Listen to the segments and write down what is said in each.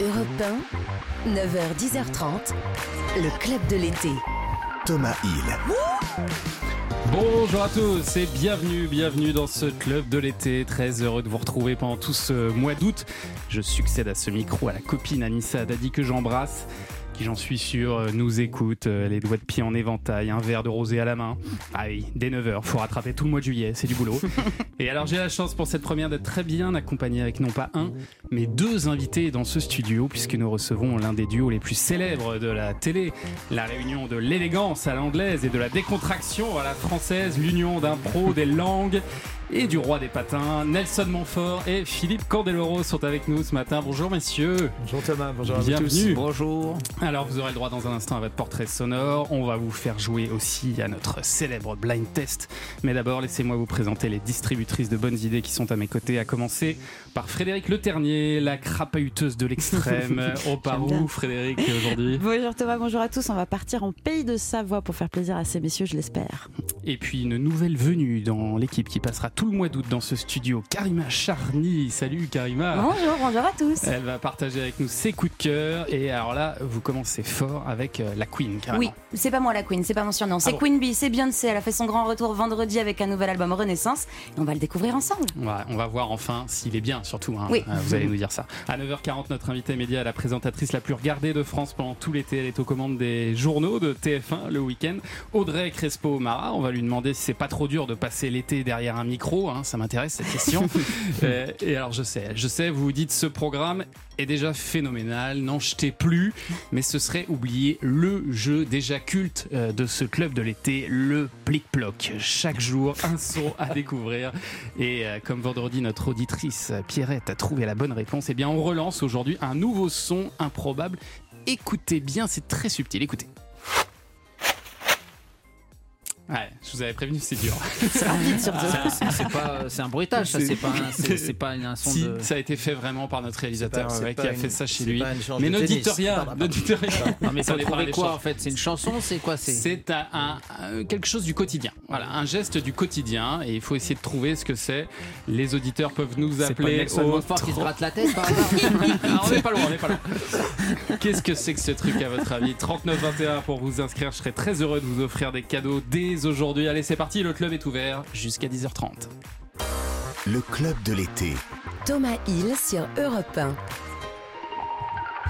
Europe 1, 9h-10h30, le club de l'été. Thomas Hill. Bonjour à tous et bienvenue, bienvenue dans ce club de l'été. Très heureux de vous retrouver pendant tout ce mois d'août. Je succède à ce micro à la copine Anissa Dadi que j'embrasse qui j'en suis sûr euh, nous écoute, euh, les doigts de pied en éventail, un verre de rosé à la main. Ah oui, dès 9h, faut rattraper tout le mois de juillet, c'est du boulot. Et alors j'ai la chance pour cette première d'être très bien accompagné avec non pas un, mais deux invités dans ce studio, puisque nous recevons l'un des duos les plus célèbres de la télé, la réunion de l'élégance à l'anglaise et de la décontraction à la française, l'union d'un pro des langues et du roi des patins. Nelson Montfort et Philippe Candeloro sont avec nous ce matin. Bonjour messieurs. Bonjour Thomas, bonjour à Bienvenue. tous. Bonjour. Alors vous aurez le droit dans un instant à votre portrait sonore. On va vous faire jouer aussi à notre célèbre blind test. Mais d'abord, laissez-moi vous présenter les distributrices de bonnes idées qui sont à mes côtés, à commencer par Frédéric Le Ternier, la crapahuteuse de l'extrême. On part où Frédéric aujourd'hui Bonjour Thomas, bonjour à tous. On va partir en pays de Savoie pour faire plaisir à ces messieurs, je l'espère. Et puis une nouvelle venue dans l'équipe qui passera tout le mois d'août dans ce studio, Karima Charny. Salut Karima. Bonjour, bonjour à tous. Elle va partager avec nous ses coups de cœur. Et alors là, vous commencez fort avec euh, la Queen, carrément. Oui, c'est pas moi la Queen, c'est pas mon surnom. C'est Ah bon Queen Bee, c'est Beyoncé. Elle a fait son grand retour vendredi avec un nouvel album Renaissance. Et on va le découvrir ensemble. Ouais, on va voir enfin s'il est bien, surtout. hein. Oui. Euh, Vous allez nous dire ça. À 9h40, notre invitée média, la présentatrice la plus regardée de France pendant tout l'été. Elle est aux commandes des journaux de TF1 le week-end. Audrey Crespo-Mara. On va lui demander si c'est pas trop dur de passer l'été derrière un micro. Hein. Ça m'intéresse cette question. Euh, et alors, je sais, je sais, vous vous dites ce programme est déjà phénoménal. N'en jetez plus. Mais ce serait oublier le jeu déjà culte euh, de ce club de l'été, le plic-ploc. Chaque jour, un son à découvrir. Et euh, comme vendredi, notre auditrice Pierrette a trouvé la bonne réponse, eh bien, on relance aujourd'hui un nouveau son improbable. Écoutez bien, c'est très subtil. Écoutez. Je vous avais prévenu, c'est dur. C'est rapide surtout. C'est- C'est pas, c'est un bruitage, ça. C'est- pas, un- c'est pas un son Si, de. ça a été fait vraiment par notre réalisateur C'est pas- ouais, qui a fait ça chez lui. Mais dites rien, Pardon, ne dites rien. Non, mais Ça dépend quoi en fait C'est une chanson C'est quoi C'est C'est un, un- un- quelque chose du quotidien. Voilà, un geste du quotidien. Et il faut essayer de trouver ce que c'est. Les auditeurs peuvent nous c'est pas appeler Nelson qui se gratte la tête par hasard Ah, on n'est pas loin, on n'est pas loin. Qu'est-ce que c'est que ce truc à votre avis? 3921 pour vous inscrire. Je serais très heureux de vous offrir des cadeaux dès aujourd'hui. Allez, c'est parti. Le club est ouvert jusqu'à 10h30. Le club de l'été. Thomas Hill sur Europe 1.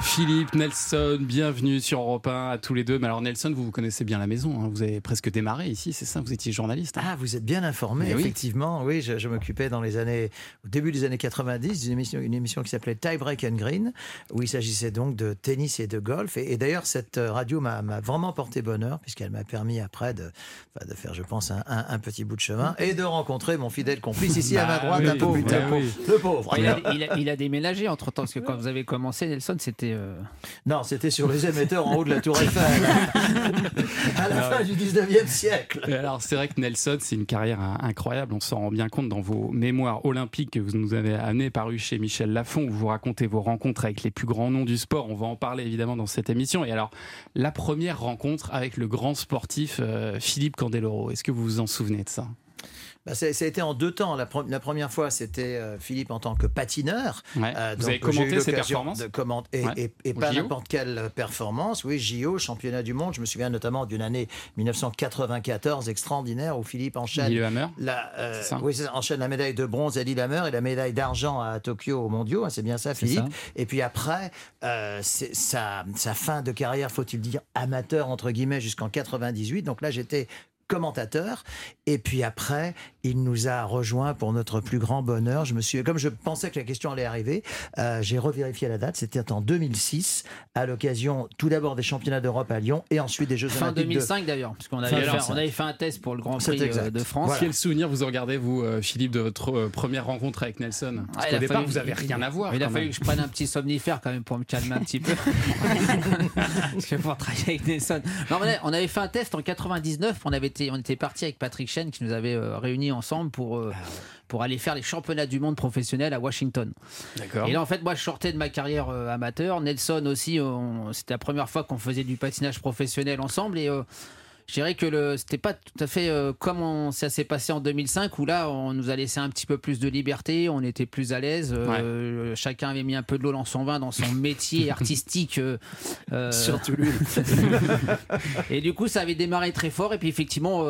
Philippe, Nelson, bienvenue sur Europe 1 à tous les deux. Mais alors Nelson, vous vous connaissez bien la maison. hein. Vous avez presque démarré ici, c'est ça? Vous étiez journaliste. hein? Ah, vous êtes bien informé, Mais oui. effectivement. Oui, je, je m'occupais dans les années, au début des années 90, d'une émission, une émission qui s'appelait Tie Break and Green, où il s'agissait donc de tennis et de golf. Et, et d'ailleurs, cette euh, radio m'a m'a vraiment porté bonheur, puisqu'elle m'a permis après de, enfin, de faire, je pense, un, un- un petit bout de chemin et de rencontrer mon fidèle complice ici à ma Bah droite, oui, un peu plus bah oui. Le pauvre. il a, il a- il a déménagé entre temps, parce que quand vous avez commencé, Nelson, c'était. Euh, Non, c'était sur les émetteurs en haut de la Tour Eiffel, à la fin du 19e siècle. Alors c'est vrai que Nelson, c'est une carrière incroyable. On s'en rend bien compte dans vos mémoires olympiques que vous nous avez amenés paru chez Michel Lafon, où vous racontez vos rencontres avec les plus grands noms du sport. On va en parler évidemment dans cette émission. Et alors la première rencontre avec le grand sportif euh, Philippe Candeloro. Est-ce que vous vous en souvenez de ça? Bah, ça, ça a été en deux temps. La, pre- la première fois, c'était euh, Philippe en tant que patineur. Ouais. Euh, Vous donc, avez commenté ses performances de comment- et, Ouais. et- et pas n'importe quelle performance. Oui, JO, championnat du monde. Je me souviens notamment d'une année 1994 extraordinaire où Philippe enchaîne la, euh, oui, ça, enchaîne la médaille de bronze à Lillehammer et la médaille d'argent à Tokyo aux mondiaux. hein, c'est bien ça, Philippe. ça. Et puis après, euh, sa, sa fin de carrière, faut-il dire, amateur, entre guillemets, jusqu'en 98. Donc là, j'étais commentateur. Et puis après, il nous a rejoints pour notre plus grand bonheur. Je me suis, comme je pensais que la question allait arriver, euh, j'ai revérifié la date. C'était en 2006, à l'occasion tout d'abord des championnats d'Europe à Lyon et ensuite des Jeux Fin Olympiques de 2005 d'ailleurs, parce qu'on avait, fait- 2005. on avait fait un test pour le Grand Prix euh, exact. de France. Voilà. Quel souvenir vous en gardez, vous, euh, Philippe, de votre première rencontre avec Nelson? Parce Ah, qu'au départ, fallu- vous avez rien à voir. Il a fallu même. que je prenne un petit somnifère quand même pour me calmer un petit peu. Parce que pour travailler avec Nelson. Non, on avait- on avait fait un test en 99. On, avait été, on était parti avec Patrick Chen qui nous avait euh, réunis ensemble pour, euh, pour aller faire les championnats du monde professionnel à Washington. Et là, en fait, moi, je sortais de ma carrière euh, amateur. Nelson aussi, c'était la première fois qu'on faisait du patinage professionnel ensemble. Et Je dirais que le, c'était pas tout à fait euh, comme on- ça s'est passé en 2005 où là on nous a laissé un petit peu plus de liberté, on était plus à l'aise, euh, chacun avait mis un peu de l'eau dans son vin dans son métier artistique. euh, Surtout lui. et du coup ça avait démarré très fort et puis effectivement au,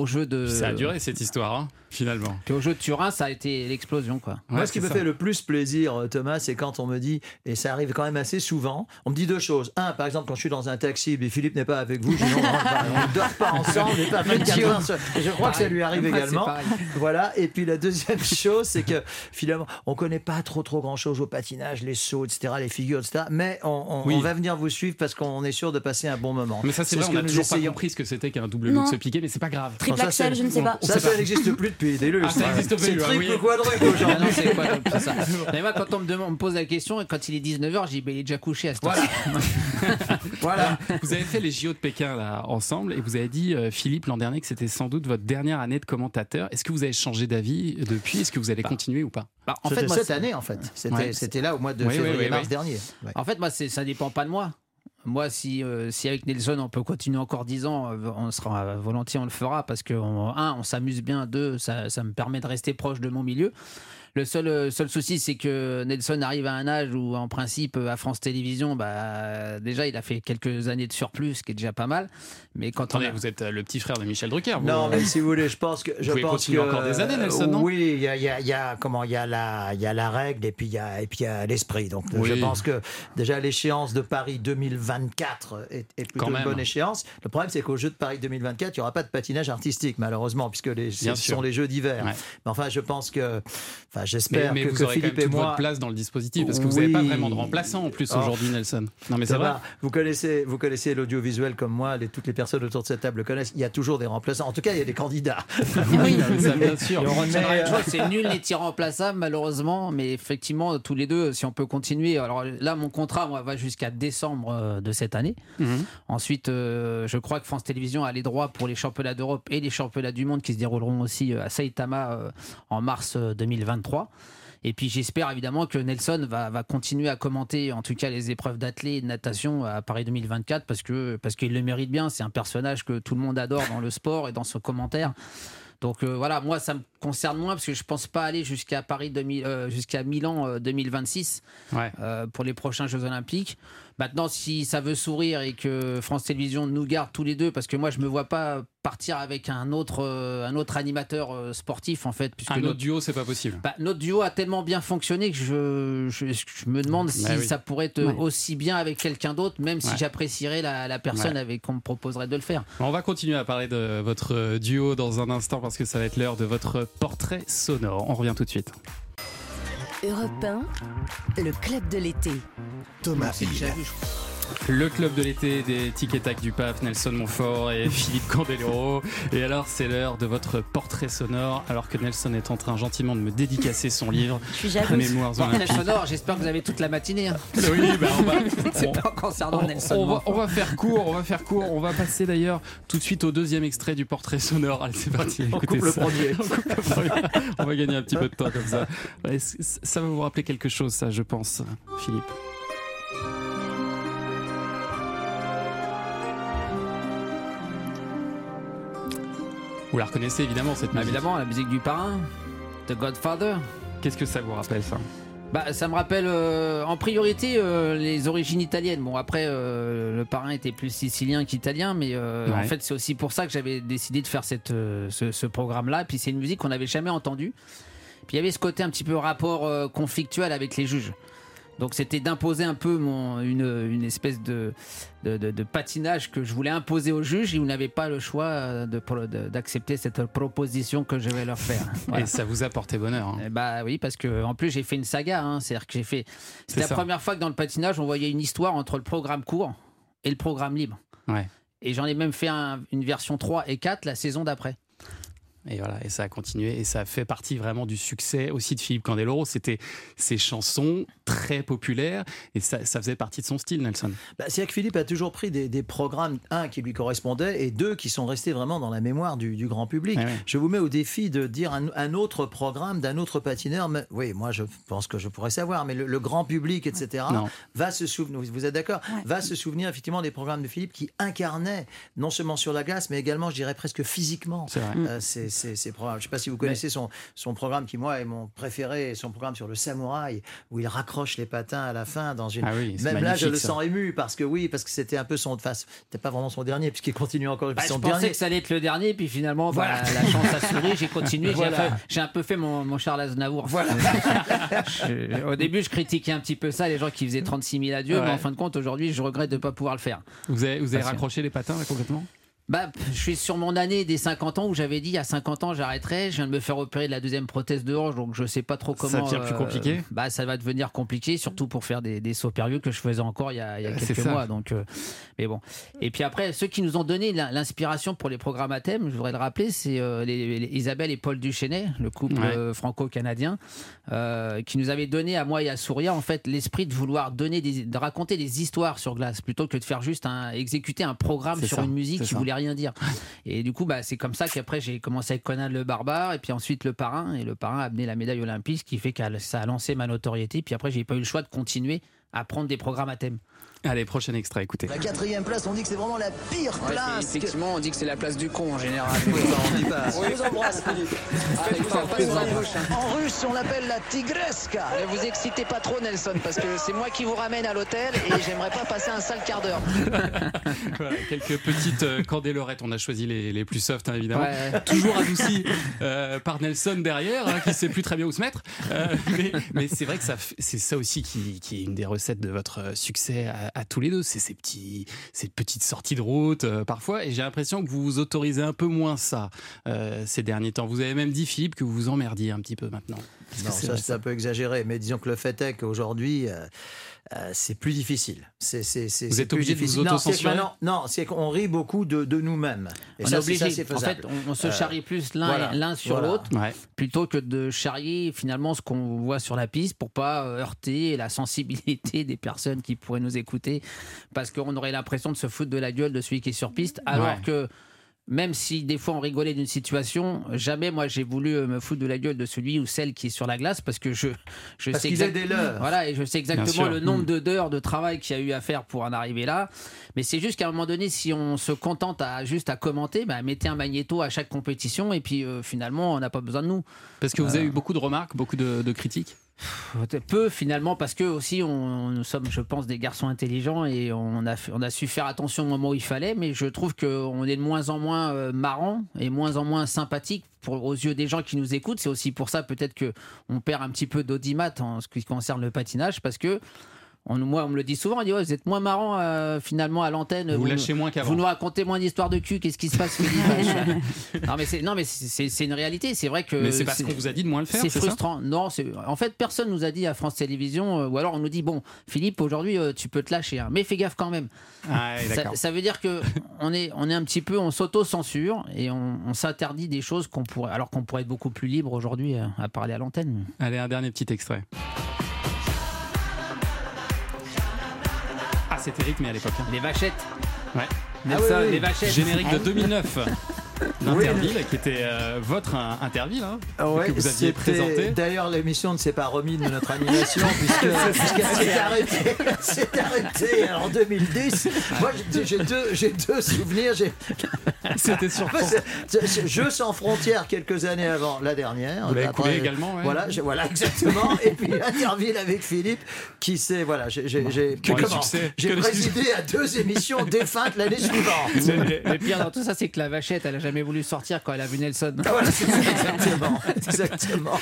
au jeu de Ça a duré cette histoire, hein, finalement. puis au jeu de Turin ça a été l'explosion quoi. Moi, ce qui me ça. fait le plus plaisir, euh, Thomas, c'est quand on me dit, et ça arrive quand même assez souvent, on me dit deux choses. Un, par exemple, quand je suis dans un taxi, mais Philippe n'est pas avec vous, je dis non, on ne dort pas ensemble, on n'est pas 24 heures seul. Et Je crois que ça lui arrive Moi, également. Voilà. Et puis la deuxième chose, c'est que finalement, on connaît pas trop trop grand chose au patinage, les sauts, etc., les figures, etc. Mais on, on- Oui. on va venir vous suivre parce qu'on est sûr de passer un bon moment. Mais ça, c'est ce vrai, on que a nous toujours pas compris ce que c'était qu'un double look se piquer, mais c'est pas grave. Triple axel, je ne sais pas. on Ça, ça n'existe plus depuis lustres. Ah, ça existe C'est triple oui. ou quadruple Ah aujourd'hui. non, c'est quoi c'est ça. Mais moi, quand on me, demande, on me pose la question, et quand il est 19h, je dis, bah, il est déjà couché à ce Voilà. voilà. Vous avez fait les JO de Pékin là ensemble et vous avez dit euh, Philippe l'an dernier que c'était sans doute votre dernière année de commentateur. Est-ce que vous avez changé d'avis depuis? Est-ce que vous allez continuer ou pas? Bah, en fait, moi, cette année, en fait. C'était Ouais. c'était là au mois de Oui, oui, février-mars oui, oui. dernier. Ouais. En fait, moi, c'est- ça dépend pas de moi. Moi, si, euh, si avec Nelson, on peut continuer encore 10 ans, euh, on sera volontiers, on le fera parce que, un, on s'amuse bien, deux, ça, ça me permet de rester proche de mon milieu. Le seul, euh, seul souci, c'est que Nelson arrive à un âge où, en principe, euh, à France Télévisions, bah, déjà, il a fait quelques années de surplus, ce qui est déjà pas mal. Mais quand Attendez, on a- vous êtes euh, le petit frère de Michel Drucker. vous, Non, mais si vous voulez, je pense que je pouvez pense continuer que encore des années, Nelson, non? Oui, il y a, il y a- y a- comment il y a la il y a la règle et puis il y a et puis il y a l'esprit. Donc Oui. je pense que déjà l'échéance de Paris 2024 est, est plutôt Quand une même. bonne échéance. Le problème c'est qu'au jeu de Paris 2024, il n'y aura pas de patinage artistique malheureusement puisque les, ce sûr. sont les jeux d'hiver. Ouais. Mais enfin, je pense que enfin j'espère que, vous que aurez Philippe quand et moi... votre place dans le dispositif parce que vous n'avez pas vraiment de remplaçant en plus aujourd'hui, oh. Nelson. Non mais ça, Vous connaissez, vous connaissez l'audiovisuel comme moi, les, toutes les personnes autour de cette table connaissent. Il y a toujours des remplaçants. En tout cas, il y a des candidats. oui, bien sûr. C'est nul n'est irremplaçable malheureusement, mais effectivement tous les deux, si on peut continuer. Alors là, mon contrat moi, va jusqu'à décembre euh, de cette année. Mhm. Ensuite, euh, je crois que France Télévisions a les droits pour les championnats d'Europe et les championnats du monde qui se dérouleront aussi euh, à Saitama en mars 2023. Et puis j'espère évidemment que Nelson va, continuer à commenter en tout cas les épreuves d'athlée et de natation à Paris 2024 parce que parce qu'il le mérite bien. C'est un personnage que tout le monde adore dans le sport et dans son commentaire. Donc euh, voilà, moi ça me concerne moins parce que je pense pas aller jusqu'à Paris euh, jusqu'à Milan euh, 2026 pour les prochains Jeux Olympiques. Maintenant, si ça veut sourire et que France Télévisions nous garde tous les deux, parce que moi je me vois pas partir avec un autre euh, un autre animateur euh, sportif en fait, puisque Un autre notre, duo, c'est pas possible. bah, notre duo a tellement bien fonctionné que je, je, je me demande si Bah oui. ça pourrait être Ouais. aussi bien avec quelqu'un d'autre, même si j'apprécierais la, la personne Ouais. avec qu'on me proposerait de le faire. On va continuer à parler de votre duo dans un instant parce que ça va être l'heure de votre portrait sonore. On revient tout de suite. Europe 1, le club de l'été. Thomas Hill. Le club de l'été des Tic et Tac du Pape, Nelson Montfort et Philippe Candelero. Et alors, c'est l'heure de votre portrait sonore, alors que Nelson est en train gentiment de me dédicacer son livre, Je suis. Mémoires Portrait olympiques. sonore, j'espère que vous avez toute la matinée. hein. Oui, bah, on va, C'est on- pas concernant on- Nelson. on va, on faire court, on va faire court. On va passer d'ailleurs tout de suite au deuxième extrait du portrait sonore. Allez, c'est parti. On écoutez ça. On coupe le premier. On va gagner un petit peu de temps comme ça. Ouais, ça va vous rappeler quelque chose, ça, je pense, Philippe. Vous la reconnaissez évidemment cette Bah, musique. évidemment, la musique du parrain, The Godfather. Qu'est-ce que ça vous rappelle ça? Bah, ça me rappelle euh, en priorité euh, les origines italiennes. Bon, après, euh, le parrain était plus sicilien qu'italien, mais Ouais. en fait, c'est aussi pour ça que j'avais décidé de faire cette, ce, ce programme-là. Puis c'est une musique qu'on n'avait jamais entendue. Puis il y avait ce côté un petit peu rapport conflictuel avec les juges. Donc c'était d'imposer un peu mon, une, une espèce de, de, de- de patinage que je voulais imposer aux juges et vous n'avez pas le choix euh, d'accepter cette proposition que je vais leur faire. Voilà. Et ça vous a porté bonheur. hein. Eh Bah oui, parce que en plus j'ai fait une saga. hein. C'est-à-dire que j'ai fait. C'est la ça. première fois que dans le patinage on voyait une histoire entre le programme court et le programme libre. Ouais. Et j'en ai même fait un- une version 3 et 4 la saison d'après. Et voilà, et ça a continué et ça fait partie vraiment du succès aussi de Philippe Candeloro. C'était ses chansons très populaires et ça, ça faisait partie de son style, Nelson. Bah, C'est-à-dire que Philippe a toujours pris des, des programmes, un, qui lui correspondaient et deux, qui sont restés vraiment dans la mémoire du, du grand public. Ouais, ouais. Je vous mets au défi de dire un, un autre programme d'un autre patineur. Mais, oui, moi, je pense que je pourrais savoir, mais le, le grand public, etc., Non. va se souvenir, vous êtes d'accord Va se souvenir effectivement des programmes de Philippe qui incarnaient, non seulement sur la glace, mais également, je dirais, presque physiquement, euh, ces, ces programmes. Je ne sais pas si vous connaissez son, son programme qui, moi, est mon préféré, son programme sur le samouraï, où il raccroche les patins à la fin dans une. Ah oui, Même là, je le ça. sens ému parce que oui, parce que c'était un peu son. Enfin, c'était pas vraiment son dernier, puisqu'il continue encore. Bah, je son pensais dernier. que ça allait être le dernier, puis finalement, bah, Voilà. la chance a souri, j'ai continué, j'ai Voilà. j'ai un peu fait mon, mon Charles Aznavour. Voilà. Je- au début, je critiquais un petit peu ça, les gens qui faisaient 36 000 adieux, mais en fin de compte, aujourd'hui, je regrette de ne pas pouvoir le faire. Vous avez, vous avez raccroché les patins là, complètement? Bah, je suis sur mon année des 50 ans où j'avais dit à 50 ans j'arrêterai. Je viens de me faire opérer de la deuxième prothèse de hanche, donc je sais pas trop Ça comment. devient plus compliqué? Bah, ça va devenir compliqué, surtout pour faire des, des sauts périlleux que je faisais encore il y a, il y a Euh, c'est quelques ça. mois. Donc, euh, mais bon. Et puis après, ceux qui nous ont donné l'in- l'inspiration pour les programmes à thème, je voudrais le rappeler, c'est euh, les- les Isabelle et Paul Duchesnay, le couple Ouais. euh, franco-canadien, euh, qui nous avaient donné à moi et à Souria en fait l'esprit de vouloir donner des, de raconter des histoires sur glace plutôt que de faire juste un exécuter un programme sur ça, une musique qui ça. voulait rien dire. Et du coup, bah, c'est comme ça qu'après j'ai commencé avec Conan le barbare et puis ensuite le parrain et le parrain a amené la médaille olympique, ce qui fait que ça a lancé ma notoriété. Puis après, j'ai pas eu le choix de continuer à prendre des programmes à thème. Allez, prochain extrait, écoutez. La quatrième place, on dit que c'est vraiment la pire place. que- effectivement, on dit que c'est la place du con en général. Oui, on dit pas. Je vous embrasse, Philippe. hein. En russe, on l'appelle la tigresca. Ne vous excitez pas trop, Nelson, parce que c'est moi qui vous ramène à l'hôtel et j'aimerais pas passer un sale quart d'heure. Voilà, quelques petites euh, candélorettes. On a choisi les, les plus soft, hein, évidemment. Ouais. Toujours adouci euh, par Nelson derrière, hein, qui sait plus très bien où se mettre. Euh, mais mais c'est vrai que c'est ça aussi qui, qui est une des recettes de votre succès à, à tous les deux. C'est ces, petits, ces petites sorties de route euh, parfois. Et j'ai l'impression que vous vous autorisez un peu moins ça euh, ces derniers temps. Vous avez même dit, Philippe, que vous vous emmerdiez un petit peu maintenant. Non, c'est ça c'est un peu exagéré, mais disons que le fait est qu'aujourd'hui, euh, euh, c'est plus difficile. C'est, c'est, c'est, Vous êtes plus obligé de vous. Non, autocensurer maintenant- Non, c'est qu'on rit beaucoup de, de nous-mêmes. Et on ça, est c'est- obligé. ça, c'est en fait, on, on se Euh, charrie plus l'un voilà, l'un sur voilà. l'autre. Ouais. plutôt que de charrier finalement ce qu'on voit sur la piste pour pas heurter la sensibilité des personnes qui pourraient nous écouter parce qu'on aurait l'impression de se foutre de la gueule de celui qui est sur piste alors Ouais. que même si des fois on rigolait d'une situation, jamais moi j'ai voulu euh, me foutre de la gueule de celui ou celle qui est sur la glace parce que je, je Parce sais qu'ils aient exact- des leurs. Voilà, et je sais exactement le nombre Mm. de d'heures de travail qu'il y a eu à faire pour en arriver là. Mais c'est juste qu'à un moment donné, si on se contente à juste à commenter, bah, mettez un magnéto à chaque compétition et puis euh, finalement on n'a pas besoin de nous. Parce que vous avez eu beaucoup de remarques, beaucoup de, de critiques? Peu finalement parce que aussi on, nous sommes je pense des garçons intelligents et on a, su faire attention au moment où il fallait mais je trouve qu'on est de moins en moins euh, marrant et moins en moins sympathique pour, aux yeux des gens qui nous écoutent. C'est aussi pour ça peut-être que on perd un petit peu d'audimat en ce qui concerne le patinage parce que on, moi on me le dit souvent on dit ouais, vous êtes moins marrant euh, finalement à l'antenne Vous nous- lâchez moins qu'avant. vous nous racontez moins d'histoires de cul qu'est-ce qui se passe Philippe non mais c'est non mais c'est- une réalité c'est vrai que Mais c'est parce qu'on vous a dit de moins le faire, c'est ça frustrant. Non, c'est en fait personne nous a dit à France Télévisions euh, ou alors on nous dit bon Philippe aujourd'hui euh, tu peux te lâcher hein, mais fais gaffe quand même. Ah, Ça, ça veut dire que on est on est un petit peu on s'auto censure et on, on s'interdit des choses qu'on pourrait alors qu'on pourrait être beaucoup plus libre aujourd'hui à parler à l'antenne. Allez, un dernier petit extrait. C'était rythmé à l'époque. hein. Les vachettes. Ouais. Nelson, oui, oui. les vachettes. Générique de 2009 d'Interville, qui était euh, votre euh, Interville, hein, Ah ouais, que vous aviez présenté. D'ailleurs, l'émission ne s'est pas remise de notre animation puisque- puisqu'elle s'est arrêtée, elle s'est arrêtée en 2010. Moi, j'ai- deux, souvenirs. C'était sur Jeux sans frontières quelques années avant la dernière. Vous l'avez coulé également, ouais. Voilà, voilà, exactement. Et puis Interville avec Philippe, qui s'est voilà, j'ai présidé à deux émissions défuntes l'année suivante. Le, le pire dans tout ça c'est que la vachette elle a jamais voulu sortir quand elle a vu Nelson. Ah, Voilà, c'est ça, exactement, exactement.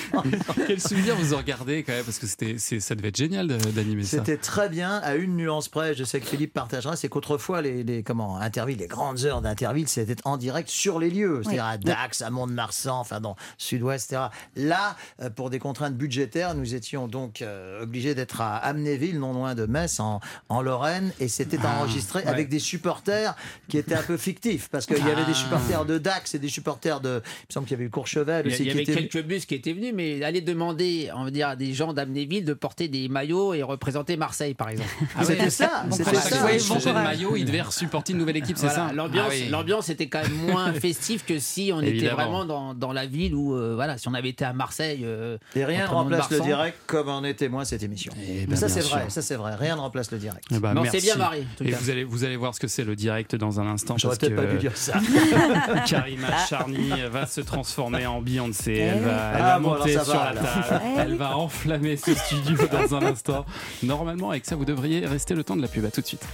Quel souvenir vous en regardez quand même Parce que c'était, c'est- ça devait être génial d'animer ça. C'était très bien, à une nuance près, je sais que Philippe partagera, c'est qu'autrefois, les, les, comment, Interville, les grandes heures d'Interville, c'était en direct sur les lieux, c'est-à-dire à Dax, à Mont-de-Marsan, enfin dans Sud-Ouest, etc. Là, euh, pour des contraintes budgétaires, nous étions donc euh, obligés d'être à Amnéville, non loin de Metz, en, en Lorraine, et c'était Ah, enregistré ouais. avec des supporters qui étaient un peu fictifs, parce qu'il y avait des supporters de de Dax et des supporters de. Il me semble qu'il y avait eu Courchevel Il y, aussi il y qui avait était. quelques bus qui étaient venus, mais aller demander, on va dire, à des gens d'Amnéville de porter des maillots et représenter Marseille, par exemple. C'était ça, Donc, c'était ça. bon de maillot, il devait supporter une nouvelle équipe, c'est Voilà, ça L'ambiance, Ah oui. l'ambiance était quand même moins festive que si on était vraiment dans, dans la ville où, euh, voilà, si on avait été à Marseille. euh, Et rien ne remplace le direct comme en est témoin cette émission. Eh ben, Mais ça c'est vrai, ça c'est vrai. Rien ne remplace le direct. Eh ben, Mais on s'est merci. bien marré, Et vous allez, vous allez voir ce que c'est le direct dans un instant. J'aurais peut-être pas dû dire ça. Karima Charny va se transformer en Beyoncé. Elle va, elle Ah, va bon, alors monter sur va, la table. Eh Elle va enflammer ce studio dans un instant. Normalement, avec ça, vous devriez rester le temps de la pub. À tout de suite.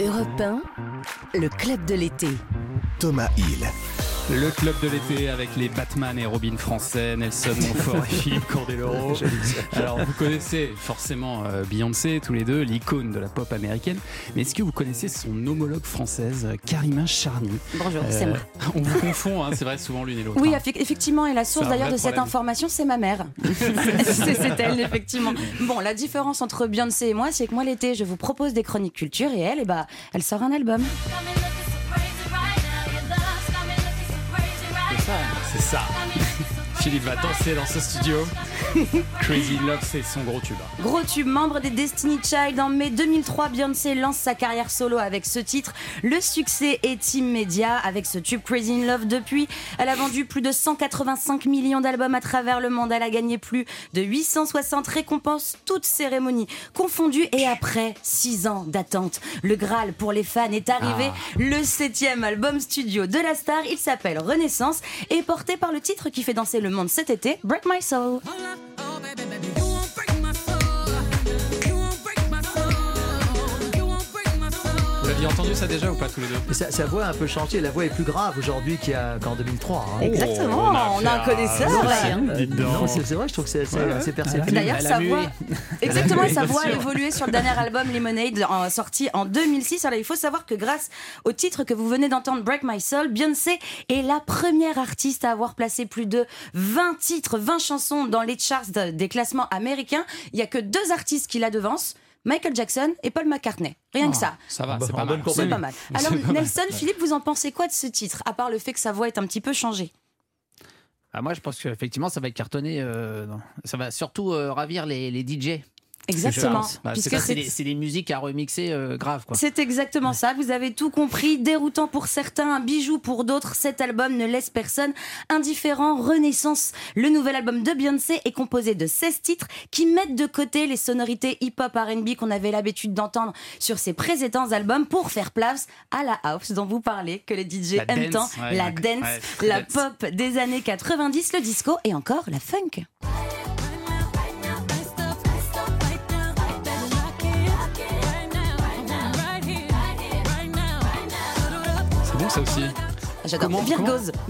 Europe 1, le club de l'été. Thomas Hill. Le club de l'été avec les Batman et Robin français, Nelson Montfort et Philippe Cordeloro. Alors vous connaissez forcément euh, Beyoncé, tous les deux, l'icône de la pop américaine. Mais est-ce que vous connaissez son homologue française, Karima Charny? Bonjour, Euh, c'est moi. On vous confond, hein, c'est vrai, souvent l'une et l'autre. Oui, hein. effe- effectivement, et la source d'ailleurs de cette information, c'est ma mère. c'est elle, effectivement. Bon, la différence entre Beyoncé et moi, c'est que moi, l'été, je vous propose des chroniques culture et elle, eh ben, elle sort un album. C'est ça. Philippe va danser dans ce studio. Crazy Love, c'est son gros tube. Gros tube, membre des Destiny Child, en mai 2003, Beyoncé lance sa carrière solo avec ce titre. Le succès est immédiat avec ce tube Crazy in Love. Depuis, elle a vendu plus de 185 millions d'albums à travers le monde. Elle a gagné plus de 860 récompenses, toutes cérémonies confondues. Et après 6 ans d'attente, le Graal pour les fans est arrivé. Le septième album studio de la star, il s'appelle Renaissance et porté par le titre qui fait danser le monde cet été, Break My Soul. Vous l'aviez entendu ça déjà ou pas tous les deux Mais sa, sa voix a un peu changé, la voix est plus grave aujourd'hui qu'en 2003. hein. Exactement, on a on a un connaisseur. Non, là. c'est- vrai, je trouve que c'est assez, Ouais, assez perceptible. D'ailleurs, sa voix, exactement, sa voix a évolué sur le dernier album Lemonade, en- sorti en 2006. Alors, il faut savoir que grâce au titre que vous venez d'entendre, Break My Soul, Beyoncé est la première artiste à avoir placé plus de 20 titres, 20 chansons dans les charts de- des classements américains. Il y a que deux artistes qui la devancent. Michael Jackson et Paul McCartney. Rien que ça. Ça va, Bon, c'est pas mal. compagnie. C'est pas mal. C'est Alors, pas mal. Nelson, Philippe, vous en pensez quoi de ce titre À part le fait que sa voix est un petit peu changée? Ah, moi, je pense qu'effectivement, ça va cartonner. euh, ça va surtout euh, ravir les, les DJ. Exactement. Bah, Puisque C'est c'est des musiques à remixer euh, grave, quoi. C'est exactement ça, vous avez tout compris. Déroutant pour certains, un bijou pour d'autres. Cet album ne laisse personne indifférent. Renaissance, le nouvel album de Beyoncé, est composé de 16 titres qui mettent de côté les sonorités hip-hop RB qu'on avait l'habitude d'entendre sur ses précédents albums pour faire place à la house dont vous parlez, que les DJ La aiment tant. ouais, la dance, ouais, la dance. pop des années 90, le disco et encore la funk. C'est bon ça aussi. J'adore. Comment, Virgos,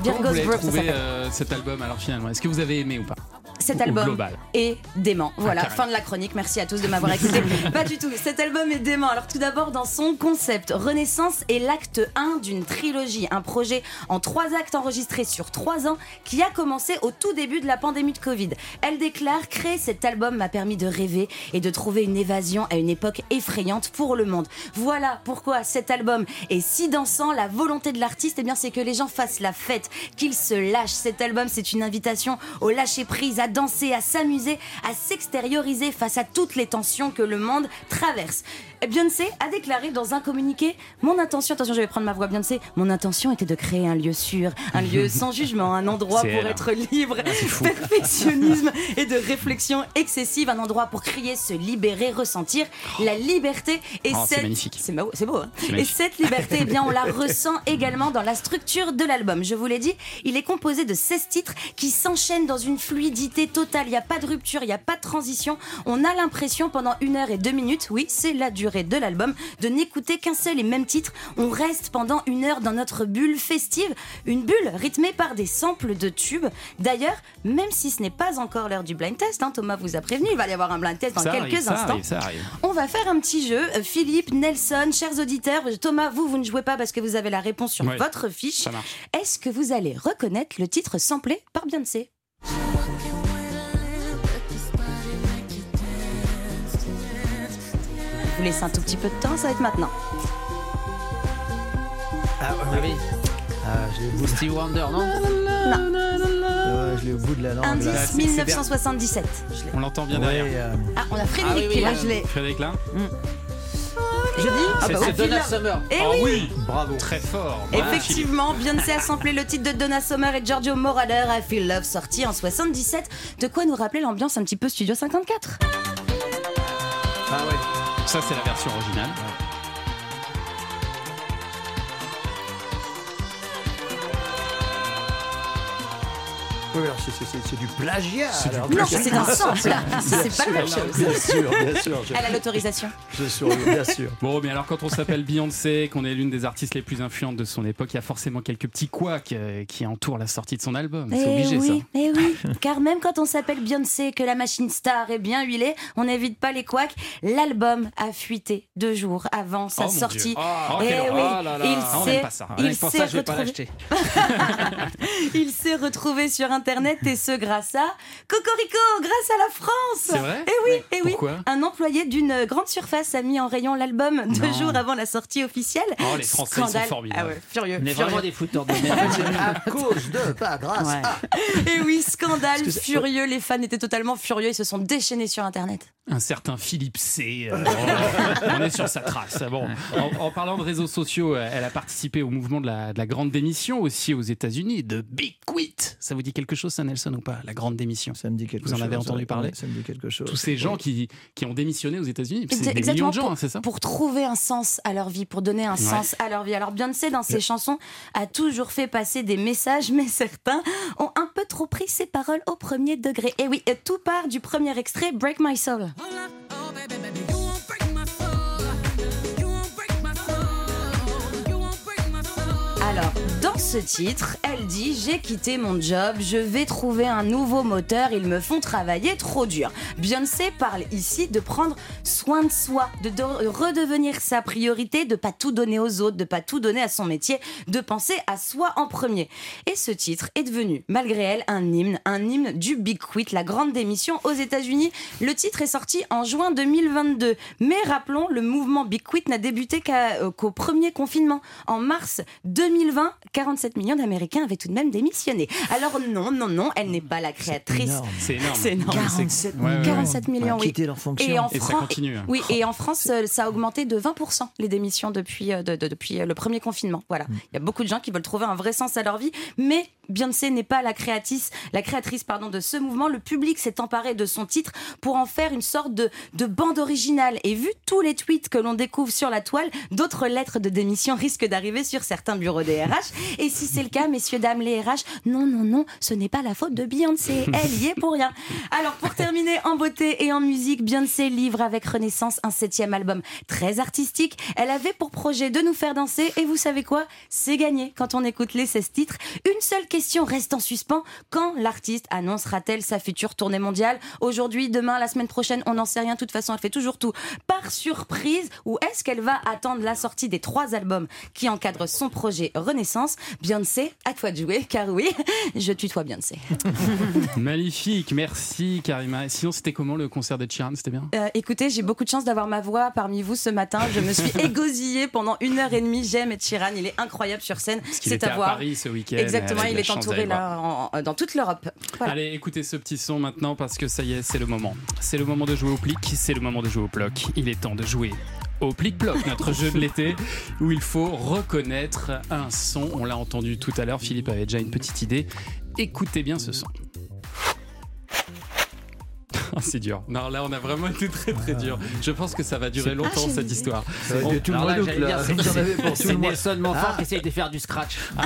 comment- vous ça trouvé euh, cet album alors finalement? Est-ce que vous avez aimé ou pas? Cet album global. est dément. Voilà, carrément. fin de la chronique. Merci à tous de m'avoir écouté. Pas du tout. Cet album est dément. Alors tout d'abord dans son concept, Renaissance est l'acte 1 d'une trilogie, un projet en trois actes enregistrés sur trois ans qui a commencé au tout début de la pandémie de Covid. Elle déclare créer cet album m'a permis de rêver et de trouver une évasion à une époque effrayante pour le monde. Voilà pourquoi cet album est si dansant. La volonté de l'artiste, eh bien, c'est que les gens fassent la fête, qu'ils se lâchent. Cet album, c'est une invitation au lâcher prise, à danser, à s'amuser, à s'extérioriser face à toutes les tensions que le monde traverse. Beyoncé a déclaré dans un communiqué Mon intention, attention, je vais prendre ma voix Beyoncé, mon intention était de créer un lieu sûr, un lieu sans jugement, un endroit C'est pour elle, être libre, perfectionnisme et de réflexion excessive, un endroit pour crier, se libérer, ressentir la liberté. Et Oh, c'est cette- magnifique. C'est beau, c'est beau. hein. C'est et cette liberté, eh bien, on la ressent également dans la structure de l'album. Je vous l'ai dit, il est composé de 16 titres qui s'enchaînent dans une fluidité totale. Il n'y a pas de rupture, il n'y a pas de transition. On a l'impression pendant une heure et deux minutes, oui, c'est la durée de l'album, de n'écouter qu'un seul et même titre. On reste pendant une heure dans notre bulle festive, une bulle rythmée par des samples de tubes. D'ailleurs, même si ce n'est pas encore l'heure du blind test, hein, Thomas vous a prévenu, il va y avoir un blind test dans Ça quelques arrive, ça instants. arrive, ça arrive. On va faire un petit jeu. Euh, Philippe, Nelson, chers auditeurs, Thomas, vous, vous ne jouez pas parce que vous avez la réponse sur Ouais, votre fiche. Est-ce que vous allez reconnaître le titre samplé par Beyoncé? Vous laisse un tout petit peu de temps, ça va être maintenant. Ah, Ah oui. Ah, je l'ai au bout de- Stevie Wonder, non ouais, je l'ai au bout de la langue. là. Indice c'est 1977. Je l'ai. On l'entend bien Ouais, derrière. euh, Ah, on a Frédéric Ah oui, qui oui, là, je l'ai. Frédéric là Je dis Ah bah C'est- c'est Donna Summer. Eh Ah oui, oui bravo. Très fort. Effectivement, Beyoncé a samplé le titre de Donna Summer et Giorgio Moroder a Feel Love sorti en 77. De quoi nous rappeler l'ambiance un petit peu Studio 54. Ah ouais. Ça, c'est la version originale. Oui, alors c'est- c'est c'est- c'est du plagiat. C'est du alors. Non, c'est un sample. C'est pas la même Bien chose. sûr, bien sûr. Je, Elle a l'autorisation. je souris, bien sûr. Bon, mais alors quand on s'appelle Beyoncé, qu'on est l'une des artistes les plus influentes de son époque, il y a forcément quelques petits couacs euh, qui entourent la sortie de son album. C'est Eh obligé oui, eh oui, car même quand on s'appelle Beyoncé et que la machine star est bien huilée, on n'évite pas les couacs. L'album a fuité deux jours avant sa Oh sortie. Oh, oui, horreur. Oh là là. il Ah, on s'est- n'aime pas ça. il Rien que pour s'est ça, je vais pas retrouvé- l'acheter. Il s'est retrouvé sur internet et ce grâce à Cocorico, grâce à la France. C'est vrai Eh oui, eh oui. Pourquoi Un employé d'une grande surface a mis en rayon l'album deux Non. jours avant la sortie officielle. Oh, les Français, ils sont Scandale. formidables. Ah ouais, furieux. On est furieux. vraiment des fouteurs de merde. à cause de, pas grâce Ouais. à. Et oui, scandale, furieux. Les fans étaient totalement furieux. Ils se sont déchaînés sur internet. Un certain Philippe C. euh, on est sur sa trace. Bon, en, en parlant de réseaux sociaux, euh, elle a participé au mouvement de la, de la grande démission aussi aux États-Unis, de Big Quit. Ça vous dit quelque chose, ça, Nelson, ou pas La grande démission. Ça me dit quelque Vous en chose. avez entendu parler Ça me dit quelque chose. Tous ces gens qui, qui ont démissionné aux États-Unis, c'est des Exactement, millions de gens, pour, hein, c'est ça pour trouver un sens à leur vie, pour donner un sens à leur vie. Alors Beyoncé, dans ses chansons, a toujours fait passer des messages, mais certains ont un peu trop pris ses paroles au premier degré. Et oui, et tout part du premier extrait, Break My Soul. Alors, dans ce titre, elle dit J'ai quitté mon job, je vais trouver un nouveau moteur, ils me font travailler trop dur. Beyoncé parle ici de prendre soin de soi, de, de redevenir sa priorité, de pas tout donner aux autres, de pas tout donner à son métier, de penser à soi en premier. Et ce titre est devenu, malgré elle, un hymne, un hymne du Big Quit, la grande démission aux États-Unis. Le titre est sorti en juin 2022. Mais rappelons, le mouvement Big Quit n'a débuté euh, qu'au premier confinement. En mars 2020, 47 millions d'Américains avaient tout de même démissionné. Alors non, non, non, elle n'est pas la créatrice. C'est énorme. C'est énorme. 47 Ouais, ouais, ouais. 47 millions, oui. Quitter leur fonction. Et en, Et ça Fran- continue. hein. oui, et en France, euh, ça a augmenté de 20% les démissions depuis, euh, de- de- depuis euh, le premier confinement. Voilà. Mm. Il y a beaucoup de gens qui veulent trouver un vrai sens à leur vie, mais Beyoncé n'est pas la créatrice, la créatrice pardon, de ce mouvement. Le public s'est emparé de son titre pour en faire une sorte de, de bande originale. Et vu tous les tweets que l'on découvre sur la toile, d'autres lettres de démission risquent d'arriver sur certains bureaux des RH. Et si c'est le cas, messieurs, dames, les RH, non, non, non, ce n'est pas la faute de Beyoncé. Elle y est pour rien. Alors, pour terminer en beauté et en musique, Beyoncé livre avec Renaissance un septième album très artistique. Elle avait pour projet de nous faire danser et vous savez quoi? C'est gagné quand on écoute les 16 titres. Une seule question reste en suspens. Quand l'artiste annoncera-t-elle sa future tournée mondiale? Aujourd'hui, demain, la semaine prochaine, on n'en sait rien. De toute façon, elle fait toujours tout par surprise. Ou est-ce qu'elle va attendre la sortie des trois albums qui encadrent son projet Renaissance? Beyoncé, à toi de jouer, car oui, je tutoie Beyoncé. Magnifique, merci Karima. Sinon, c'était comment le concert de Chiran C'était bien? Euh, écoutez, j'ai beaucoup de chance d'avoir ma voix parmi vous ce matin. Je me suis égosillée pendant une heure et demie. J'aime Sheeran, il est incroyable sur scène. C'est à à voir. Paris ce week-end. Exactement, il est entouré là en- en- dans toute l'Europe. Voilà. Allez, écoutez ce petit son maintenant parce que ça y est, c'est le moment. C'est le moment de jouer au plic, c'est le moment de jouer au ploc. Il est temps de jouer au plic-ploc, notre jeu de l'été, où il faut reconnaître un son. On l'a entendu tout à l'heure, Philippe avait déjà une petite idée. Écoutez bien ce son. Ah, c'est dur. Non, là, on a vraiment été très très dur. Je pense que ça va durer longtemps cette histoire. On- tout le dire, c'est-. Nelson Montfort Ah. qui essaye de faire du scratch. non,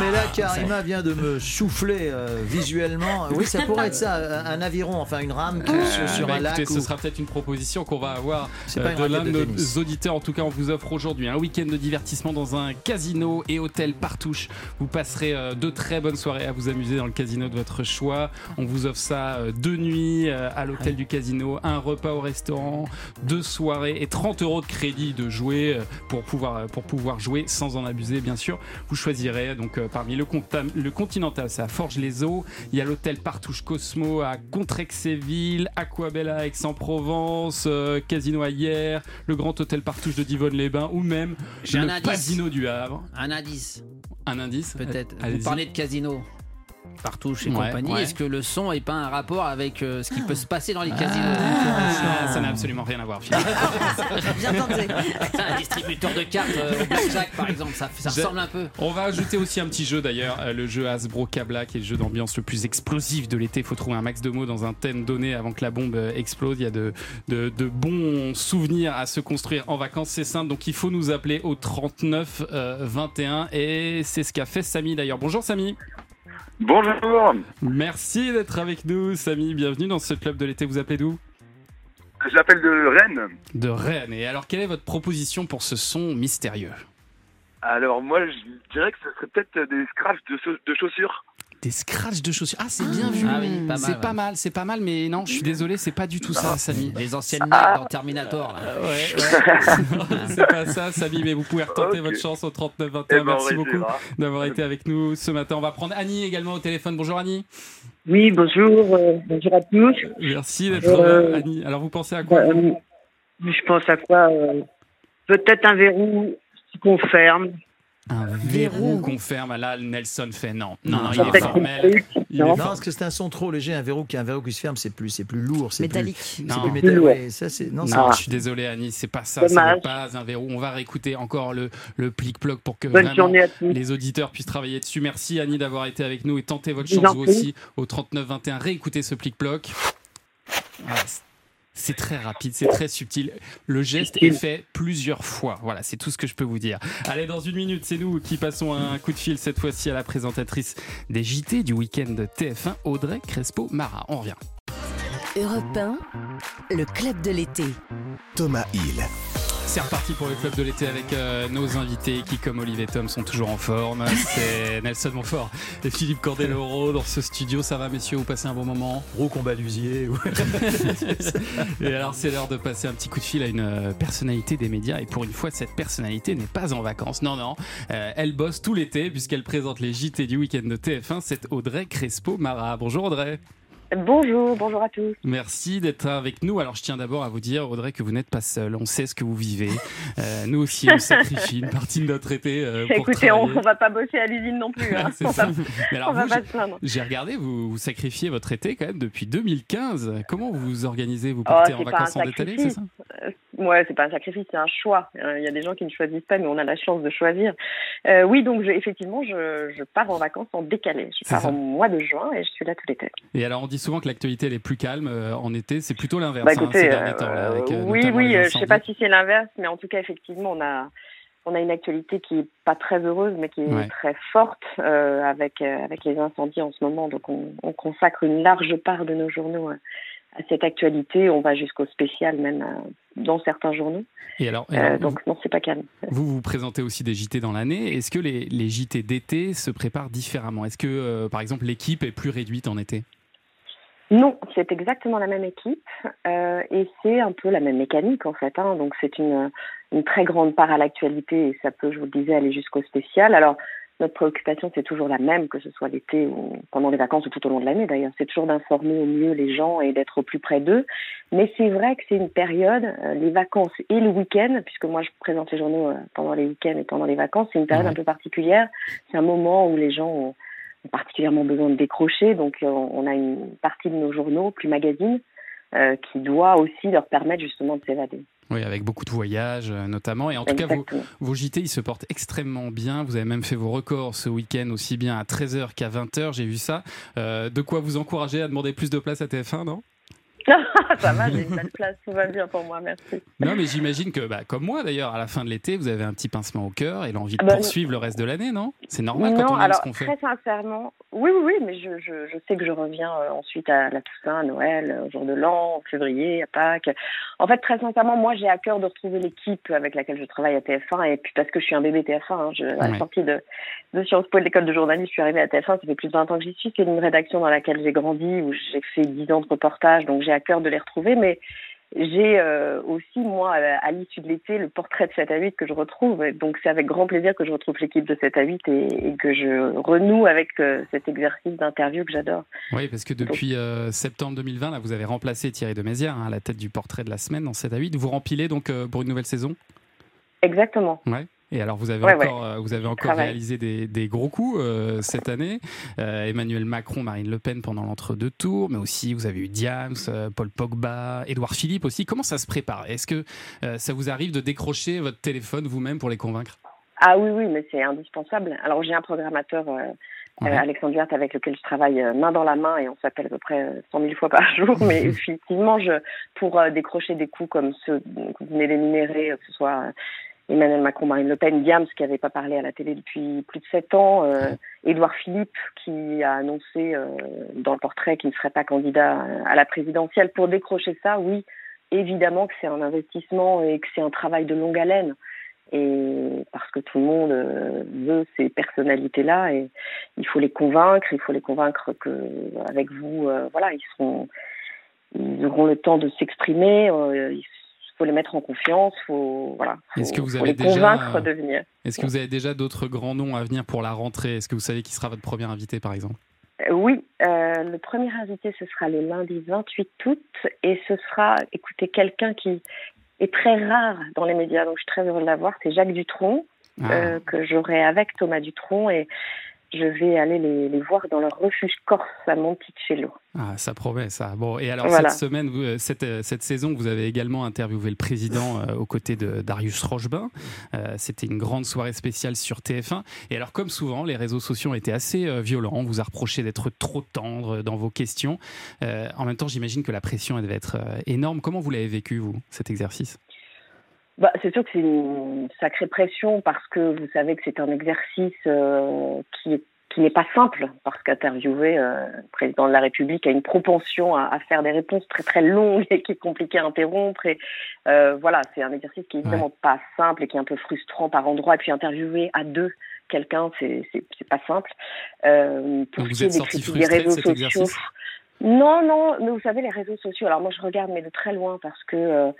mais là, Karima vient de me souffler euh, visuellement. Oui, ça pourrait être ça, un aviron, enfin une rame qui Euh, sur bah, un lac. écoutez, ou- ce sera peut-être une proposition qu'on va avoir euh, de l'un de de nos tennis. auditeurs. En tout cas, on vous offre aujourd'hui un week-end de divertissement dans un casino et hôtel Partouche. Vous passerez euh, de très bonnes soirées à vous amuser dans le casino de votre choix. On vous offre ça euh, deux nuits euh, à l'hôtel du casino, un repas au restaurant, deux soirées et 30 euros de crédit de jouer euh, pour pouvoir, euh, pour pouvoir jouer sans en abuser, bien sûr. Vous choisirez donc parmi le, Contam- le Continental, c'est à Forges-les-Eaux. Il y a l'hôtel Partouche Cosmo à Contrexéville, Aquabella à Aix-en-Provence, euh, Casino à Hyères, le Grand Hôtel Partouche de Divonne-les-Bains ou même le indice. Casino du Havre. Un indice, Un indice peut-être. Vous parlez de casino. Partouche et Ouais, compagnie. ouais. Est-ce que le son n'est pas un rapport avec euh, ce qui peut se passer dans les casinos Ah, ça n'a absolument rien à voir. Bien tenté. un distributeur de cartes euh, au blackjack, par exemple, ça, ressemble un peu. On va ajouter aussi un petit jeu d'ailleurs, euh, le jeu Hasbro Kabla, qui est le jeu d'ambiance le plus explosif de l'été. Il faut trouver un max de mots dans un thème donné avant que la bombe euh, explose. Il y a de, de, de bons souvenirs à se construire en vacances, c'est simple. Donc il faut nous appeler au 39 euh, 21 et c'est ce qu'a fait Samy d'ailleurs. Bonjour Samy. Bonjour, Merci d'être avec nous, Samy. Bienvenue dans ce club de l'été. Vous appelez d'où? J'appelle de Rennes. De Rennes. Et alors, quelle est votre proposition pour ce son mystérieux? Alors moi je dirais que ce serait peut-être des scratchs de chaussures. Des scratchs de chaussures. Ah, c'est bien vu. Ah oui, pas mal, c'est ouais. pas mal, c'est pas mal, mais non, je suis désolé, c'est pas du tout ça, Samy. Les anciennes dans Terminator. là. Ouais, ouais. c'est pas ça, Samy, mais vous pouvez retenter votre chance au 39 Eh 21. ben, Merci on beaucoup d'avoir été avec nous ce matin. On va prendre Annie également au téléphone. Bonjour Annie. Oui, bonjour, euh, bonjour à tous. Merci d'être Euh, là, Annie. Alors vous pensez à quoi Euh, je pense à quoi euh, Peut-être un verrou qui confirme. Un verrou qu'on ferme. Là, Nelson fait non. Non, non, il est formel. Il est Non. Non, parce que c'est un son trop léger. Un verrou qui un verrou qui se ferme, c'est plus, c'est plus lourd, c'est Métallique. c'est Non. plus Plus métallique. Ouais, ça c'est non, c'est- Non, Ah. je suis désolé Annie, c'est pas ça, ce Dommage. n'est pas un verrou. On va réécouter encore le, le plic-ploc pour que vraiment les auditeurs puissent travailler dessus. Merci Annie d'avoir été avec nous et tentez votre chance vous aussi au 39 21. Réécoutez ce plic-ploc. Voilà, c'est- très rapide, c'est très subtil. Le geste est fait plusieurs fois. Voilà, c'est tout ce que je peux vous dire. Allez, dans une minute, c'est nous qui passons un coup de fil cette fois-ci à la présentatrice des JT du week-end de TF1, Audrey Crespo-Mara. On revient. Europe 1, le club de l'été. Thomas Hill. C'est reparti pour le club de l'été avec euh, nos invités qui, comme Olivier Tom, sont toujours en forme. C'est Nelson Montfort et Philippe Cordeloro dans ce studio. Ça va, messieurs? Vous passez un bon moment? Gros combat ouais. Et alors, c'est l'heure de passer un petit coup de fil à une euh, personnalité des médias. Et pour une fois, cette personnalité n'est pas en vacances. Non, non. Euh, elle bosse tout l'été puisqu'elle présente les JT du week-end de TF1. C'est Audrey Crespo-Mara. Bonjour Audrey. Bonjour, bonjour à tous. Merci d'être avec nous. Alors, je tiens d'abord à vous dire, Audrey, que vous n'êtes pas seule. On sait ce que vous vivez. Euh, nous aussi, on sacrifie une partie de notre été euh, pour Écoutez, on, travailler. on va pas bosser à l'usine non plus. hein. C'est on ça. va, Mais alors, on va vous, pas j'ai- se plaindre. j'ai regardé, vous, vous sacrifiez votre été quand même depuis 2015. Comment vous vous organisez? Vous Oh, partez en c'est pas vacances en décalé, c'est ça? Ouais, c'est pas un sacrifice, c'est un choix. Euh, Il y a des gens qui ne choisissent pas, mais on a la chance de choisir. Euh, oui, donc je- effectivement, je, je pars en vacances en décalé. Je pars ça. au mois de juin et je suis là tout l'été. Et alors, on dit souvent que l'actualité elle est plus calme euh, en été. C'est plutôt l'inverse Bah, hein, ces derniers euh, temps. là, avec, euh, oui, oui, euh, je sais pas si c'est l'inverse, mais en tout cas, effectivement, on a, on a une actualité qui est pas très heureuse, mais qui est Ouais. très forte euh, avec, euh, avec les incendies en ce moment. Donc, on, on consacre une large part de nos journaux euh, à cette actualité. On va jusqu'au spécial, même euh, dans certains journaux. Et alors, et Euh, donc, non, c'est pas calme. vous vous présentez aussi des JT dans l'année. Est-ce que les, les JT d'été se préparent différemment? Est-ce que, euh, par exemple, l'équipe est plus réduite en été? Non, c'est exactement la même équipe et c'est un peu la même mécanique en fait. Hein. Donc c'est une, une très grande part à l'actualité et ça peut, je vous le disais, aller jusqu'au spécial. Alors notre préoccupation c'est toujours la même, que ce soit l'été ou pendant les vacances ou tout au long de l'année d'ailleurs. C'est toujours d'informer au mieux les gens et d'être au plus près d'eux. Mais c'est vrai que c'est une période, euh, les vacances et le week-end, puisque moi je présente les journaux euh, pendant les week-ends et pendant les vacances, c'est une période Ouais. un peu particulière. C'est un moment où les gens ont ont particulièrement besoin de décrocher. Donc, euh, on a une partie de nos journaux, plus magazines, euh, qui doit aussi leur permettre justement de s'évader. Oui, avec beaucoup de voyages euh, notamment. Et en tout cas, vos, vos JT, ils se portent extrêmement bien. Vous avez même fait vos records ce week-end, aussi bien à 13h qu'à 20h. J'ai vu ça. Euh, de quoi vous encourager à demander plus de place à TF1, non? ça va, j'ai une belle place, tout va bien pour moi, merci. Non, mais j'imagine que, bah, comme moi d'ailleurs, à la fin de l'été, vous avez un petit pincement au cœur et l'envie de Ah bah, poursuivre le reste de l'année, non? C'est normal non, quand on alors ce qu'on fait. très sincèrement, oui, oui, oui, mais je, je, je sais que je reviens euh, ensuite à la Toussaint, à Noël, au jour de l'an, en février, à Pâques. En fait, très sincèrement, moi, j'ai à cœur de retrouver l'équipe avec laquelle je travaille à TF1 et puis parce que je suis un bébé TF1, hein, je, à la Ouais. sortie de, de Sciences Po de l'école de journalisme, je suis arrivée à TF1, ça fait plus de 20 ans que j'y suis. C'est une rédaction dans laquelle j'ai grandi, où j'ai fait 10 ans de reportage, donc j'ai à cœur de les retrouver, mais j'ai euh, aussi, moi, à, l'issue de l'été, le portrait de 7 à 8 que je retrouve. Et Donc, c'est avec grand plaisir que je retrouve l'équipe de 7 à 8 et, et que je renoue avec euh, cet exercice d'interview que j'adore. Oui, parce que depuis euh, septembre 2020, là, vous avez remplacé Thierry de Mézières hein, à la tête du portrait de la semaine dans 7 à 8. Vous rempilez donc pour une nouvelle saison? Exactement. Ouais. Et alors, vous avez Ouais, encore, ouais. euh, vous avez encore réalisé des, des gros coups euh, cette année. Euh, Emmanuel Macron, Marine Le Pen pendant l'entre-deux tours, mais aussi vous avez eu Diams, Paul Pogba, Édouard Philippe aussi. Comment ça se prépare? Est-ce que euh, ça vous arrive de décrocher votre téléphone vous-même pour les convaincre? Ah oui, oui, mais c'est indispensable. Alors, j'ai un programmateur, Ouais. euh, Alexandre Duarte, avec lequel je travaille euh, main dans la main et on s'appelle à peu près euh, 100 000 fois par jour. Mais effectivement, je, pour décrocher des coups comme ceux que vous venez d'énumérer, que ce soit Emmanuel Macron, Marine Le Pen, Diams, qui n'avait pas parlé à la télé depuis plus de sept ans, euh, Édouard Philippe, qui a annoncé euh, dans le portrait qu'il ne serait pas candidat à la présidentielle. Pour décrocher ça, oui, évidemment que c'est un investissement et que c'est un travail de longue haleine. Et parce que tout le monde euh, veut ces personnalités-là et il faut les convaincre, il faut les convaincre que avec vous, euh, voilà, ils seront, ils auront le temps de s'exprimer. Faut les mettre en confiance, faut voilà, faut, Est-ce que vous avez les déjà- convaincre de venir. Est-ce que vous avez déjà d'autres grands noms à venir pour la rentrée? Est-ce que vous savez qui sera votre premier invité, par exemple? Euh, Oui, euh, le premier invité, ce sera le lundi 28 août et ce sera, écoutez, quelqu'un qui est très rare dans les médias, donc je suis très heureuse de l'avoir, c'est Jacques Dutronc, Ah. euh, que j'aurai avec Thomas Dutronc et je vais aller les, les voir dans leur refuge corse à Monticello. Ah, ça promet ça. Bon, et alors Voilà. cette semaine, vous- euh, cette, euh, cette saison, vous avez également interviewé le président euh, aux côtés de Darius Rochebin. Euh, C'était une grande soirée spéciale sur TF1. Et alors, comme souvent, les réseaux sociaux ont été assez euh, violents. On vous a reproché d'être trop tendre dans vos questions. En même temps, j'imagine que la pression elle devait être énorme. Comment vous l'avez vécu, vous, cet exercice? Bah, c'est sûr que c'est une sacrée pression parce que vous savez que c'est un exercice euh, qui est qui n'est pas simple parce qu'interviewer euh, le président de la République a une propension à, à faire des réponses très très longues et qui est compliqué à interrompre. Et euh, voilà c'est un exercice qui est évidemment pas simple et qui est un peu frustrant par endroits. Et puis interviewer à deux quelqu'un c'est pas simple. Pour ce qui est êtes des critiques réseaux sociaux. exercice? Non, non, mais vous savez, les réseaux sociaux, alors moi je regarde, mais de très loin, parce que euh,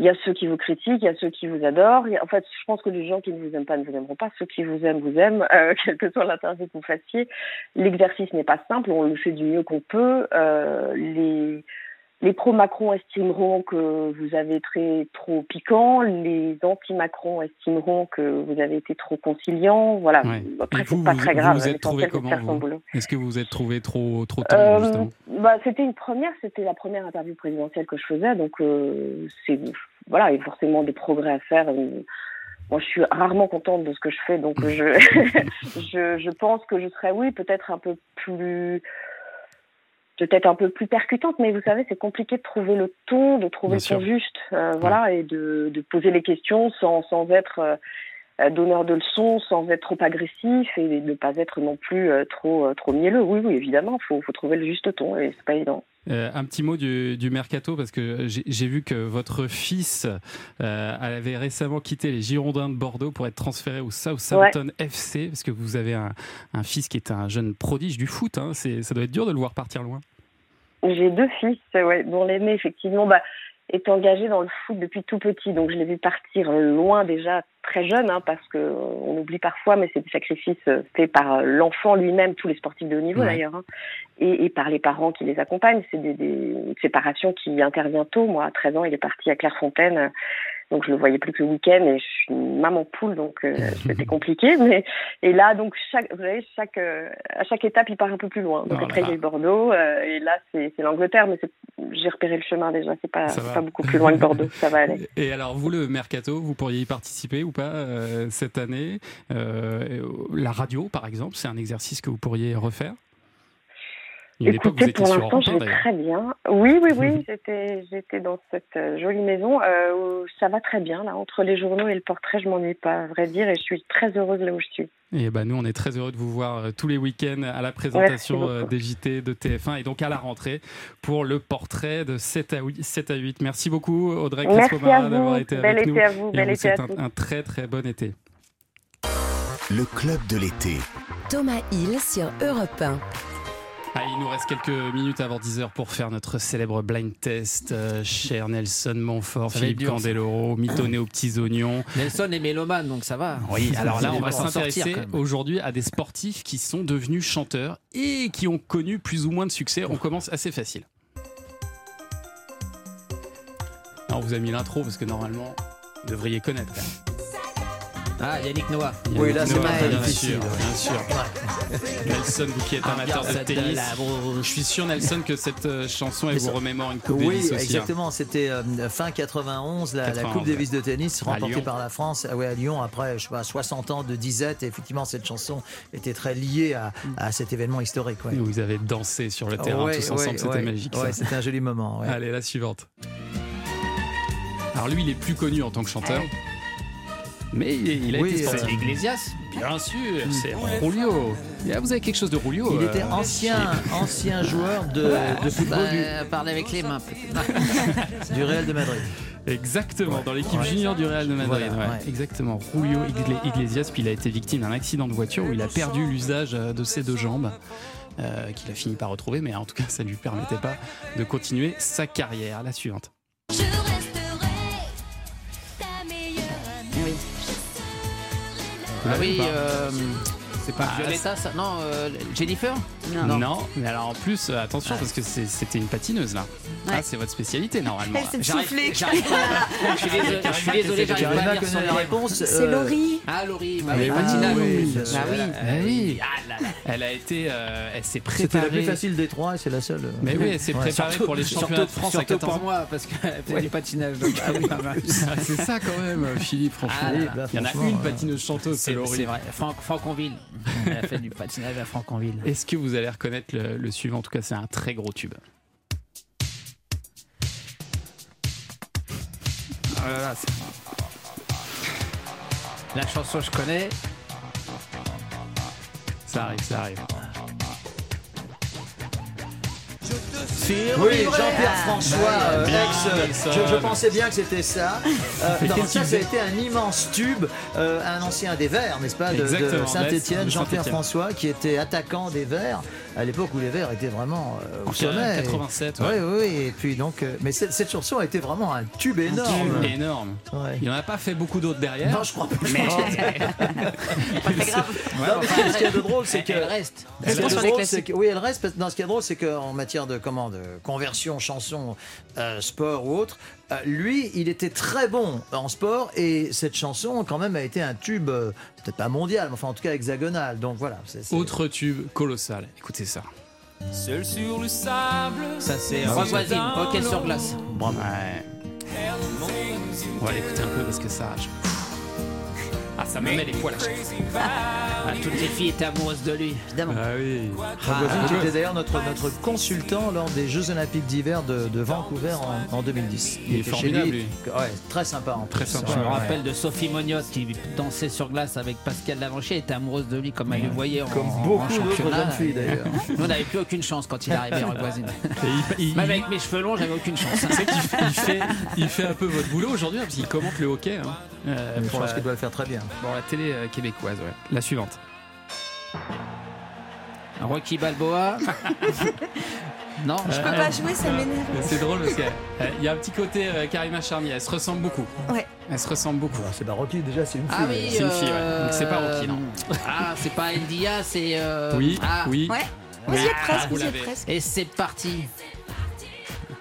il y a ceux qui vous critiquent, il y a ceux qui vous adorent. A- En fait, je pense que les gens qui ne vous aiment pas ne vous aimeront pas. Ceux qui vous aiment, vous aiment, euh, quelle que soit l'interview que vous fassiez. L'exercice n'est pas simple, on le fait du mieux qu'on peut. Euh, les, les pro-Macron estimeront que vous avez été trop piquant, les anti-Macron estimeront que vous avez été trop conciliant. Voilà, Ouais. après, Et vous, c'est pas vous- très vous grave. vous êtes trouvé comment, vous. Est-ce que vous vous êtes trouvé trop, trop tendre, Euh, bah, c'était une première, c'était la première interview présidentielle que je faisais, donc euh, c'est voilà, il y a forcément des progrès à faire. Euh, Moi, je suis rarement contente de ce que je fais, donc je, je, je pense que je serais, oui, peut-être un peu plus, peut-être un peu plus percutante, mais vous savez, c'est compliqué de trouver le ton, de trouver Bien le ton sûr. juste, euh, voilà, et de, de poser les questions sans, sans être euh, donneur de leçons, sans être trop agressif et de ne pas être non plus euh, trop, euh, trop mielleux. Oui, oui, évidemment, faut, faut trouver le juste ton et c'est pas évident. Euh, un petit mot du, du mercato parce que j'ai vu que votre fils euh, avait récemment quitté les Girondins de Bordeaux pour être transféré au Southampton FC parce que vous avez un, un fils qui est un jeune prodige du foot. Hein. Ça doit être dur de le voir partir loin. J'ai deux fils, ouais, dont l'aîné, effectivement, bah, est engagé dans le foot depuis tout petit. Donc, je l'ai vu partir loin déjà très jeune, hein, parce que euh, on oublie parfois, mais c'est des sacrifices euh, faits par euh, l'enfant lui-même, tous les sportifs de haut niveau Ouais. d'ailleurs, hein, et, et par les parents qui les accompagnent. C'est des, des, une séparation qui intervient tôt. Moi, à 13 ans, il est parti à Clairefontaine. Donc je le voyais plus que le week-end et je suis une maman poule donc euh, c'était compliqué. Mais et là donc chaque vous savez chaque euh, à chaque étape il part un peu plus loin. Donc Oh après il y a eu Bordeaux euh, et là c'est l'Angleterre mais j'ai repéré le chemin déjà. C'est pas pas beaucoup plus loin que Bordeaux. Ça va aller. Et alors vous, le mercato, vous pourriez y participer ou pas cette année Euh, La radio, par exemple, c'est un exercice que vous pourriez refaire Il y a une époque, vous Écoutez, pour l'instant, je 1, vais très bien. Oui, oui, oui, j'étais, j'étais dans cette euh, jolie maison euh, où ça va très bien. Là, entre les journaux et le portrait, je m'ennuie pas, à vrai dire, et je suis très heureuse là où je suis. Et ben nous, on est très heureux de vous voir euh, tous les week-ends à la présentation des JT de TF1 et donc à la rentrée pour le portrait de 7 à 8. 7 à 8. Merci beaucoup Audrey Crespo-Mara vous. d'avoir été Bel avec été nous. à vous, Et bel vous été souhaite à un, tous. un très très bon été. Le club de l'été. Thomas Hill sur Europe 1. Ah, il nous reste quelques minutes avant 10h pour faire notre célèbre blind test. Euh, cher Nelson Montfort, Ça Philippe dur. Candeloro, mitonné aux petits oignons. Nelson est mélomane, donc ça va. Oui, alors là, on va s'intéresser aujourd'hui à des sportifs qui sont devenus chanteurs et qui ont connu plus ou moins de succès. On commence assez facile. Alors, on vous a mis l'intro parce que normalement, vous devriez connaître. quand même. Ah, Yannick Noah. Oui, là, c'est pas bien difficile. sûr, bien sûr. Nelson, vous qui êtes amateur de tennis, la je suis sûr, Nelson, que cette euh, chanson, elle vous remémore une Coupe Oui, Davis aussi. hein. exactement. C'était euh, fin 91, la, la 91, Coupe Davis de tennis remportée par la France ah ouais, à Lyon après je sais pas, 60 ans de disette. Et effectivement, cette chanson était très liée à, à cet événement historique. ouais. Et Vous avez dansé sur le terrain Ouais, tous ensemble, ouais, c'était ouais. magique. Ouais, c'était un joli moment. ouais. Allez, la suivante. Alors lui, il est plus connu en tant que chanteur. Mais il, il a Oui, été euh, sportif. Iglesias Bien sûr, c'est Julio. Et, ah, vous avez quelque chose de Julio Il euh, était ancien, ancien joueur de, de football du, Bah, parler avec les mains. peut-être. du Real de Madrid. Exactement, dans l'équipe Ouais. junior du Real de Madrid. Voilà, ouais. ouais. Exactement, Julio Igle- Iglesias, puis il a été victime d'un accident de voiture où il a perdu l'usage euh, de ses deux jambes. euh, qu'il a fini par retrouver, mais en tout cas, ça ne lui permettait pas de continuer sa carrière. La suivante. Ah oui, euh, c'est pas Ah, Violetta, ça Non, euh, Jennifer Non. mais alors en plus, euh, attention, parce que c'était une patineuse là. Ouais. Ah, c'est votre spécialité normalement. Elle s'est soufflée. Je suis désolé, je suis désolé, j'arrive pas à lire connaître son réponse. C'est euh, Laurie. Ah, Laurie, bah oui, oui, patinage. oui, Bah ça- oui. Eh. Ah. Elle a été, euh, elle s'est C'était la préparée. plus facile des trois et c'est la seule. euh. Mais oui, elle s'est Ouais. préparée pour les championnats de France à surtout 14 pour moi, parce qu'elle fait du patinage. Ah. Ah, c'est ça quand même, Philippe, franchement. Ah, Il y en a une patineuse chanteuse, c'est Laurie. c'est vrai. Franconville. Elle a fait du patinage à Franconville. Est-ce que vous allez reconnaître le, le suivant? En tout cas, c'est un très gros tube. Oh là là, c'est- La chanson, je connais. Ça arrive, ça arrive. Oui, Jean-Pierre François, euh, Bien, ex. euh, Nelson. je, je pensais bien que c'était ça. Euh, non, ça, a été un immense tube, euh, un ancien des Verts, n'est-ce pas, de, de Saint-Étienne, Jean-Pierre. François, qui était attaquant des Verts à l'époque où les Verts étaient vraiment euh, au sommet. 87, Oui, ouais. oui, et puis donc, euh, mais cette, cette chanson a été vraiment un tube énorme. Tube énorme. Ouais. Il n'en a pas fait beaucoup d'autres derrière. Non, je crois pas. Mais Pas très grave. Non, mais ce a de drôle, c'est elle, que elle reste. Qui est drôle, c'est que- oui, elle reste. parce- Non, ce qui est drôle, c'est qu'en matière de, comment, de conversion, chanson, euh, sport ou autre, euh, lui, il était très bon en sport et cette chanson, quand même, a été un tube, euh, peut-être pas mondial, mais enfin, en tout cas hexagonal. Donc voilà. Autre tube colossal. Écoutez ça. Seul sur le sable. Ça, c'est Rock Voisine, Hockey sur glace. Bravo. On va l'écouter un peu parce que ça. je- Ah, ça me met les poils à chaque fois. Ah, toutes les filles étaient amoureuses de lui. Évidemment. Ah oui. Qui était d'ailleurs notre, notre consultant lors des Jeux Olympiques d'hiver de, de Vancouver en, en 2010. Il est était chez formidable, lui. Ouais, très sympa en Très sympa. Je me Ouais, rappelle de Sophie Mognotte qui dansait sur glace avec Pascal Lavanchier, était amoureuse de lui comme elle le voyait en, Comme en- beaucoup en d'autres championnat. jeunes filles, d'ailleurs. Nous, on n'avait plus aucune chance quand il arrivait à Rock Voisine. Et Même avec mes cheveux longs, j'avais aucune chance. Tu fait, il fait, il fait un peu votre boulot aujourd'hui hein, parce qu'il commente le hockey hein, euh, Je pour, pense la, qu'il doit le faire très bien. Pour la télé euh, québécoise. Ouais. La suivante. Rocky Balboa. non, Je peux Euh, pas jouer, ça m'énerve. C'est drôle parce qu'il y a un petit côté euh, Karima Charnier. Elle se ressemble beaucoup. Ouais. Elle se ressemble beaucoup. Alors, c'est pas Rocky, déjà, c'est une fille. Ah oui, C'est une fille, ouais. euh, Donc c'est pas Rocky, non. Ah, c'est pas India, c'est. euh, Oui, ah, oui. Ouais. Oui. Vous y êtes Ah, presque, vous vous y êtes presque. Et c'est parti.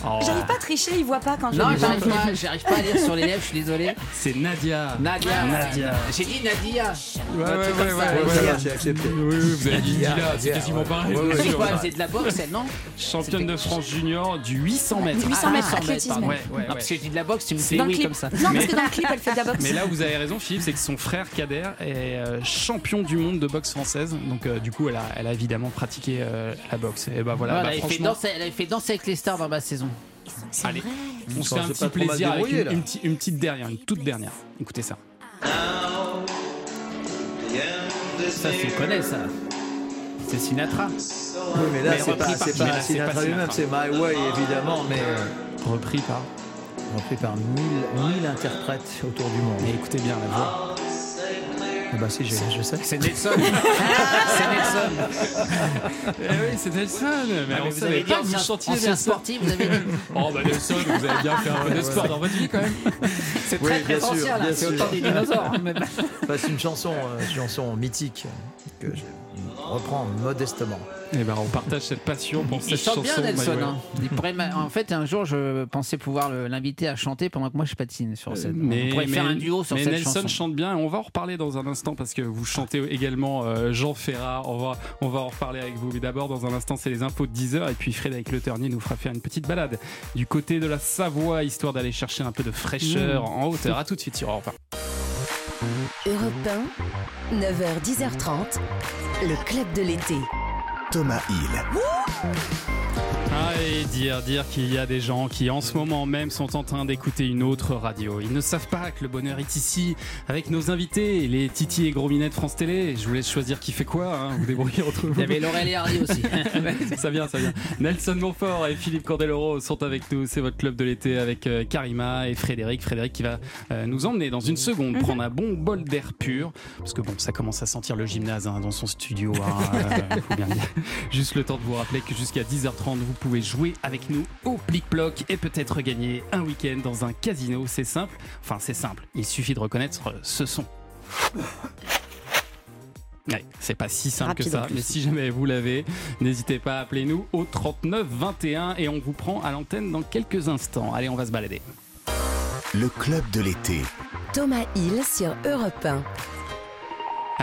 Oh. J'arrive pas à tricher, il voit pas quand je Non, j'arrive pas, j'arrive pas à lire sur les lèvres, je suis désolé. C'est Nadia. Nadia. Nadia. J'ai dit Nadia. Ouais, ouais, ouais, ouais, ouais, j'ai accepté. Oui, oui, vous avez dit Nadia, Dila, c'est quasiment ouais. pareil. Ouais, ouais, bien C'est quoi C'est de la boxe, elle, non Championne de France junior du 800 mètres. 800 Ah, mètres 100 athlétisme. pardon. Ouais, ouais, Ah, parce que je dis de la boxe, tu me fais oui comme ça. Non, parce que dans le clip, elle fait de la boxe. Mais là, vous avez raison, Philippe, c'est que son frère Kader est euh, champion du monde de boxe française. Donc, euh, du coup, elle a, elle a évidemment pratiqué euh, la boxe. Et bah voilà, bah, elle, avait fait franchement, danser, elle avait fait danser avec les stars dans ma saison. Allez, on se fait un petit plaisir avec une, petite- une petite dernière, une toute dernière. Écoutez ça. Ça, tu le connais, ça. C'est Sinatra. Oui, mais là, Mais c'est pas, par- c'est Sinatra pas lui-même, c'est. My Way, évidemment, mais euh, Repris par. repris par mille, mille interprètes autour du monde. Mais écoutez bien la voix. Ah bah si, je sais. C'est Nelson. c'est Nelson. Eh oui, c'est Nelson. Mais Ah, on mais vous savait avez pas que vous chantiez Nelson. sportif, vous avez dit. Oh bah Nelson, vous avez bien fait un peu de sport dans votre vie quand même. C'est Oui, très bien très ancien, là. C'est autant des dinosaures. hein, même. Enfin, c'est une chanson, euh, une chanson mythique que je reprends modestement. Et ben on partage cette passion pour Il cette chante chanson. bien Nelson. Hein. Il pourrait m'a- en fait, un jour, je pensais pouvoir l'inviter à chanter pendant que moi je patine sur scène. Mais, On pourrait faire un duo sur mais cette Nelson chanson. chante bien on va en reparler dans un instant parce que vous chantez également euh, Jean Ferrat. On va, on va en reparler avec vous. Mais d'abord, dans un instant, c'est les infos de 10h et puis Frédéric Le Ternier nous fera faire une petite balade du côté de la Savoie histoire d'aller chercher un peu de fraîcheur en hauteur. À tout de suite sur Europe 1. Europe 1, 9h, 10h30, le club de l'été. Thomas Hill. Et dire, dire qu'il y a des gens qui en ce moment même sont en train d'écouter une autre radio. Ils ne savent pas que le bonheur est ici avec nos invités, les Titi et Gros Minet de France Télé. Je vous laisse choisir qui fait quoi, hein. vous débrouillez entre vous. Il y avait Laurel et Hardy aussi. ça vient, ça vient. Nelson Montfort et Philippe Cordeloro sont avec nous. C'est votre club de l'été avec euh, Karima et Frédéric. Frédéric qui va euh, nous emmener dans une seconde prendre un bon bol d'air pur. Parce que bon, ça commence à sentir le gymnase hein, dans son studio. hein, euh, faut bien le dire. Juste le temps de vous rappeler que jusqu'à 10h30, vous pouvez jouer avec nous au plic-ploc et peut-être gagner un week-end dans un casino. C'est simple. Enfin, c'est simple. Il suffit de reconnaître ce son. Ouais, c'est pas si simple Rapide que ça, mais si jamais vous l'avez, n'hésitez pas à appeler nous au 39 21 et on vous prend à l'antenne dans quelques instants. Allez, on va se balader. Le club de l'été. Thomas Hill sur Europe 1.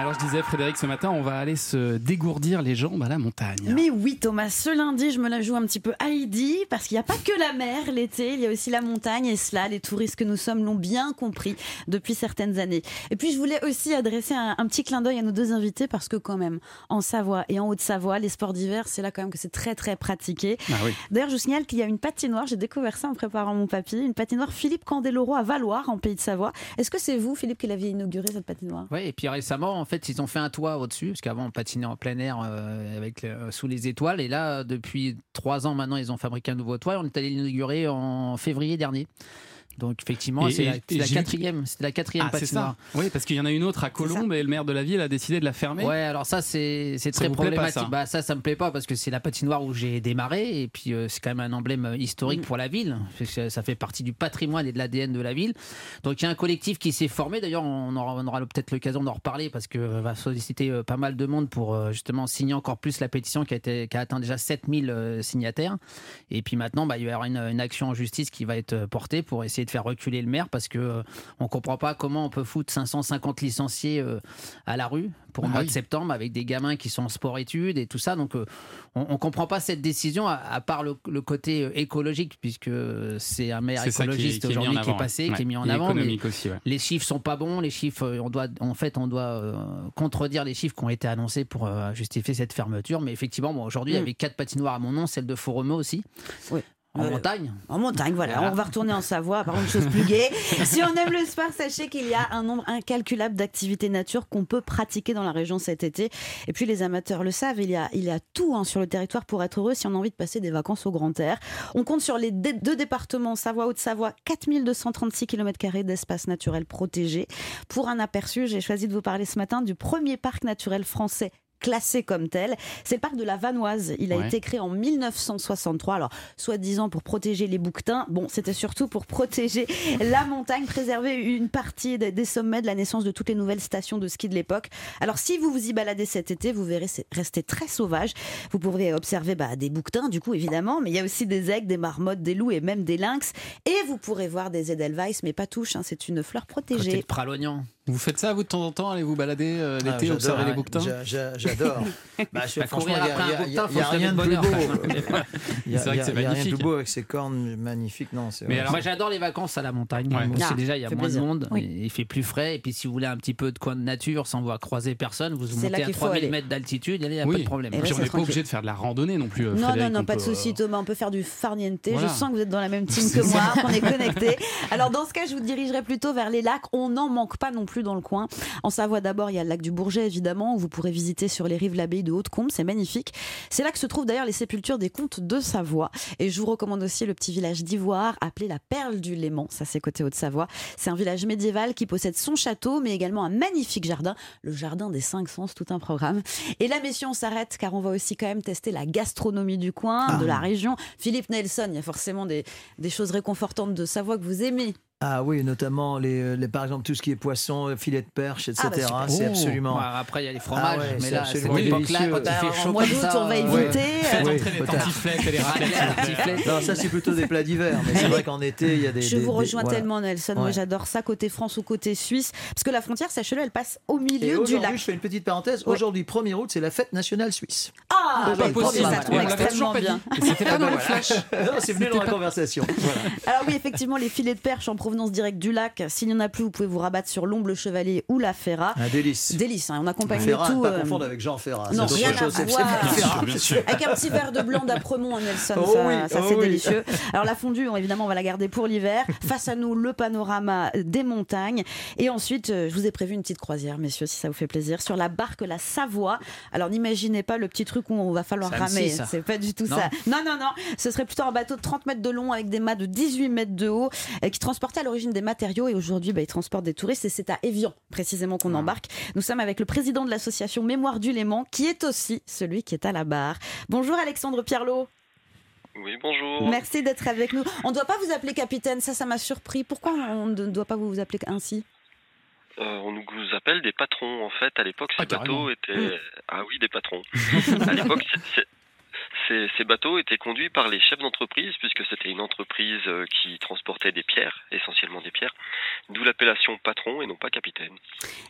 Alors je disais Frédéric ce matin, on va aller se dégourdir les jambes à la montagne. Mais oui, Thomas, ce lundi, je me la joue un petit peu Heidi, parce qu'il n'y a pas que la mer l'été, il y a aussi la montagne, et cela, les touristes que nous sommes l'ont bien compris depuis certaines années. Et puis, je voulais aussi adresser un, un petit clin d'œil à nos deux invités, parce que quand même, en Savoie et en Haute-Savoie, les sports d'hiver, c'est là quand même que c'est très, très pratiqué. Ah oui. D'ailleurs, je vous signale qu'il y a une patinoire, j'ai découvert ça en préparant mon papier, une patinoire Philippe Candeloro à Valoir, en Pays de Savoie. Est-ce que c'est vous, Philippe, qui l'aviez inauguré cette patinoire? Oui, et puis récemment, en fait, ils ont fait un toit au-dessus, parce qu'avant, on patinait en plein air euh, avec, le- sous les étoiles. Et là, depuis trois ans maintenant, ils ont fabriqué un nouveau toit. On est allé l'inaugurer en février dernier. Donc, effectivement, c'est la, quatrième, c'était la quatrième Ah, patinoire. ça. Oui, parce qu'il y en a une autre à Colombes et le maire de la ville a décidé de la fermer. Ouais, alors ça c'est très pas, problématique. ça bah ça, ça me plaît pas parce que c'est la patinoire où j'ai démarré et puis euh, c'est quand même un emblème euh, historique pour la ville. Ça fait partie du patrimoine et de l'ADN de la ville. Donc il y a un collectif qui s'est formé. D'ailleurs, on aura, aura peut-être l'occasion d'en reparler parce que euh, va solliciter euh, pas mal de monde pour justement signer encore plus la pétition qui a été qui a atteint déjà 7000 euh, signataires. Et puis maintenant, bah, il va y avoir une, une action en justice qui va être portée pour essayer de faire reculer le maire parce que euh, on comprend pas comment on peut foutre 550 licenciés euh, à la rue pour le Ah mois oui. de septembre avec des gamins qui sont en sport-études et tout ça. Donc euh, on, on comprend pas cette décision à, à part le, le côté euh, écologique puisque c'est un maire écologiste aujourd'hui qui est passé, ouais. qui est mis en Et avant. mais économique aussi, ouais. les chiffres sont pas bons. Les chiffres, euh, on doit, en fait, on doit euh, contredire les chiffres qui ont été annoncés pour euh, justifier cette fermeture. Mais effectivement, bon, aujourd'hui, il y Mm. avait quatre patinoires à mon nom, celle de Faux-Romeu aussi. Oui. En Euh, montagne. En montagne, voilà. Voilà. On va retourner en Savoie, par une chose plus gaie. si on aime le sport, sachez qu'il y a un nombre incalculable d'activités nature qu'on peut pratiquer dans la région cet été. Et puis, les amateurs le savent, il y a, il y a tout hein, sur le territoire pour être heureux si on a envie de passer des vacances au grand air. On compte sur les deux départements, Savoie, Haute-Savoie, 4236 km d'espace naturel protégé. Pour un aperçu, j'ai choisi de vous parler ce matin du premier parc naturel français classé comme tel. C'est le parc de la Vanoise. Il a Ouais. été créé en 1963. Alors, soi-disant pour protéger les bouquetins. Bon, c'était surtout pour protéger la montagne, préserver une partie des, sommets de la naissance de toutes les nouvelles stations de ski de l'époque. Alors, si vous vous y baladez cet été, vous verrez, c'est resté très sauvage. Vous pourrez observer bah, des bouquetins, du coup, évidemment, mais il y a aussi des aigles, des marmottes, des loups et même des lynx. Et vous pourrez voir des Edelweiss, mais pas touche, hein, c'est une fleur Côté protégée. de Pralognan. Vous faites ça, vous, de temps en temps Allez vous balader euh, Ah, l'été, observer les bouquetins J'a- j'a- J'adore. Bah, je- Bah, franchement, courir il y a- rien de plus beau. bonne heure. Il y a, C'est vrai il y que a- c'est il y a rien de magnifique. plus beau avec ses cornes magnifiques. Non, c'est Mais vrai. alors- Moi j'adore les vacances à la montagne. Ouais. Bon, Ah, c'est déjà il y a fait moins plaisir. de monde, Oui. il fait plus frais et puis si vous voulez un petit peu de coin de nature sans voir croiser personne, vous montez à qu'il faut 3000 aller. mètres d'altitude, il n'y a pas de problème. On n'est pas obligé de faire de la randonnée non plus. euh, Non, non, non, on pas de souci, euh, Thomas. On peut faire du farniente. Je sens que vous êtes dans la même team que moi, qu'on est connectés. Alors, dans ce cas, je vous dirigerai plutôt vers les lacs. On n'en manque pas non plus dans le coin. En Savoie, d'abord, il y a le lac du Bourget, évidemment, où vous pourrez visiter sur les rives l'abbaye de Haute-Combe. C'est magnifique. C'est là que se trouvent d'ailleurs les sépultures des comtes de Savoie. Et je vous recommande aussi le petit village d'Ivoire, appelé la Perle du Léman. Ça, c'est côté Haute-Savoie. C'est un village médiéval qui possède son château, mais également un magnifique jardin, le jardin des cinq sens, tout un programme. Et là, messieurs, on s'arrête car on va aussi quand même tester la gastronomie du coin, Ah. de la région. Philippe Nelson, il y a forcément des, des choses réconfortantes de Savoie que vous aimez. Ah oui, notamment les, les- par exemple tout ce qui est poisson, filet de perche, etc. Ah bah c'est Oh. absolument. Ouais, après il y a les fromages, Ah ouais, mais c'est là, à cette absolument époque-là, délicieux. quand il fait chaud mois d'août, on va euh, éviter. Faites entrer les peut-être. tartiflettes et les raclettes. Non, ça c'est plutôt des plats d'hiver, mais c'est vrai qu'en été il y a des. Je des- vous des- rejoins voilà. tellement, Nelson. Moi, Ouais. j'adore ça, côté France ou côté Suisse. Parce que la frontière, sachez-le, elle passe au Et milieu du aujourd'hui, lac. je fais une petite. Ouais. Aujourd'hui, 1er août, c'est la fête nationale suisse. Ah, Pas possible. ça tombe extrêmement bien. C'était pas dans le flash. non, c'est venu dans la conversation. Alors oui, effectivement, les filets de perche en provenance directe du lac. S'il n'y en a plus, vous pouvez vous rabattre sur l'omble chevalier ou la ferra. Un délice. Délice, hein, on accompagne Ferrat, tout. pas euh, confondre avec Jean Ferrat. non, rien à voir. Avec un petit verre de blanc d'Apremont, Nelson, Oh ça, oui, ça, oh c'est oui. délicieux. Alors la fondue, on- évidemment, on va la garder pour l'hiver. Face à nous, le panorama des montagnes. Et ensuite, euh, je vous ai prévu une petite croisière, messieurs, si ça vous fait plaisir, sur la barque La Savoie. Alors n'imaginez pas le petit truc où on va falloir ramer. C'est pas du tout Non. ça. Non, non, non. Ce serait plutôt un bateau de 30 mètres de long avec des mâts de 18 mètres de haut euh, qui transportait à l'origine des matériaux et aujourd'hui, bah, il transporte des touristes et c'est à Évian précisément qu'on embarque. Nous sommes avec le président de l'association Mémoire du Léman qui est aussi celui qui est à la barre. Bonjour Alexandre Pierlot. Oui, bonjour. Merci d'être avec nous. On ne doit pas vous appeler capitaine, ça, ça m'a surpris. Pourquoi on ne doit pas vous appeler ainsi? Euh, on nous appelle des patrons. En fait, à l'époque, ces Ah, bateaux étaient. Ah oui, des patrons. à l'époque, ces, ces bateaux étaient conduits par les chefs d'entreprise, puisque c'était une entreprise euh, qui transportait des pierres, essentiellement des pierres, d'où l'appellation patron et non pas capitaine.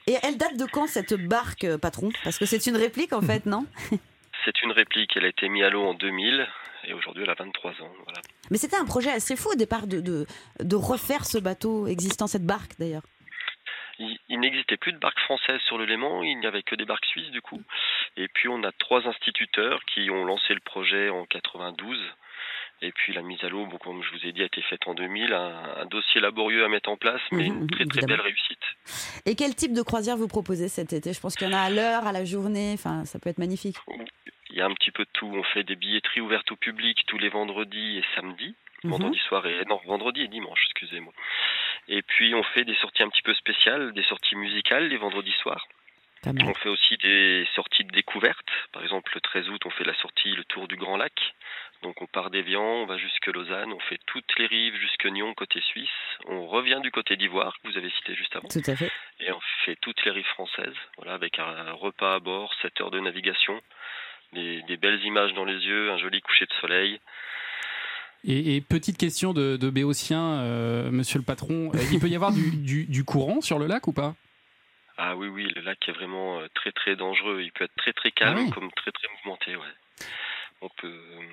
Et elle date de quand cette barque, euh, patron? Parce que c'est une réplique en fait, non? C'est une réplique, elle a été mise à l'eau en 2000, et aujourd'hui elle a 23 ans. Voilà. Mais c'était un projet assez fou au départ de, de, de refaire ce bateau existant, cette barque d'ailleurs. Il, il n'existait plus de barques françaises sur le Léman, il n'y avait que des barques suisses du coup. Et puis on a trois instituteurs qui ont lancé le projet en 92. Et puis la mise à l'eau, bon, comme je vous ai dit, a été faite en 2000. Un, un dossier laborieux à mettre en place, mais Mhm, une très très belle réussite. Et quel type de croisière vous proposez cet été? Je pense qu'il y en a à l'heure, à la journée, enfin ça peut être magnifique. Il y a un petit peu de tout. On fait des billetteries ouvertes au public tous les vendredis et samedis. Mhm. Vendredi soir et non, vendredi et dimanche, excusez-moi. Et puis on fait des sorties un petit peu spéciales, des sorties musicales les vendredis soirs. On fait aussi des sorties de découverte. Par exemple, le 13 août, on fait la sortie Le Tour du Grand Lac. Donc on part d'Evian, on va jusque Lausanne, on fait toutes les rives jusque Nyon côté suisse. On revient du côté d'Ivoire que vous avez cité juste avant. Tout à fait. Et on fait toutes les rives françaises, voilà, avec un repas à bord, 7 heures de navigation, des, des belles images dans les yeux, un joli coucher de soleil. Et, et petite question de, de Béotien, euh, monsieur le patron, euh, il peut y avoir du, du- du courant sur le lac ou pas? Ah oui, oui, le lac est vraiment euh, très très dangereux. Il peut être très très calme Ah oui. comme très très mouvementé, ouais. On peut,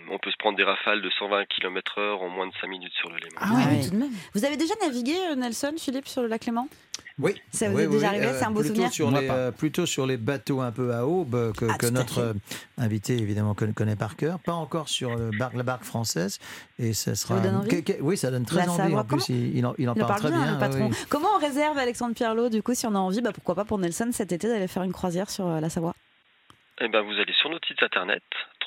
on peut se prendre des rafales de 120 km heure en moins de 5 minutes sur le Léman. Ah ouais, tout de même. Vous avez déjà navigué, euh, Nelson, Philippe, sur le lac Léman? Oui. Ça vous Oui, est oui, déjà arrivé euh, C'est un beau plutôt souvenir? sur Moi les, pas. euh, Plutôt sur les bateaux un peu à aube euh, que, Ah, que notre euh, invité évidemment connaît, connaît par cœur. Pas encore sur le bar- la barque française. Et ça sera. vous donne oui, ça donne très envie. En plus, comment il, il en, il en Il en parle parle très bien, bien. le patron. oui. Comment on réserve Alexandre Pierlot Du coup, si on a envie, bah, pourquoi pas pour Nelson cet été d'aller faire une croisière sur la Savoie? Eh ben, vous allez sur notre site internet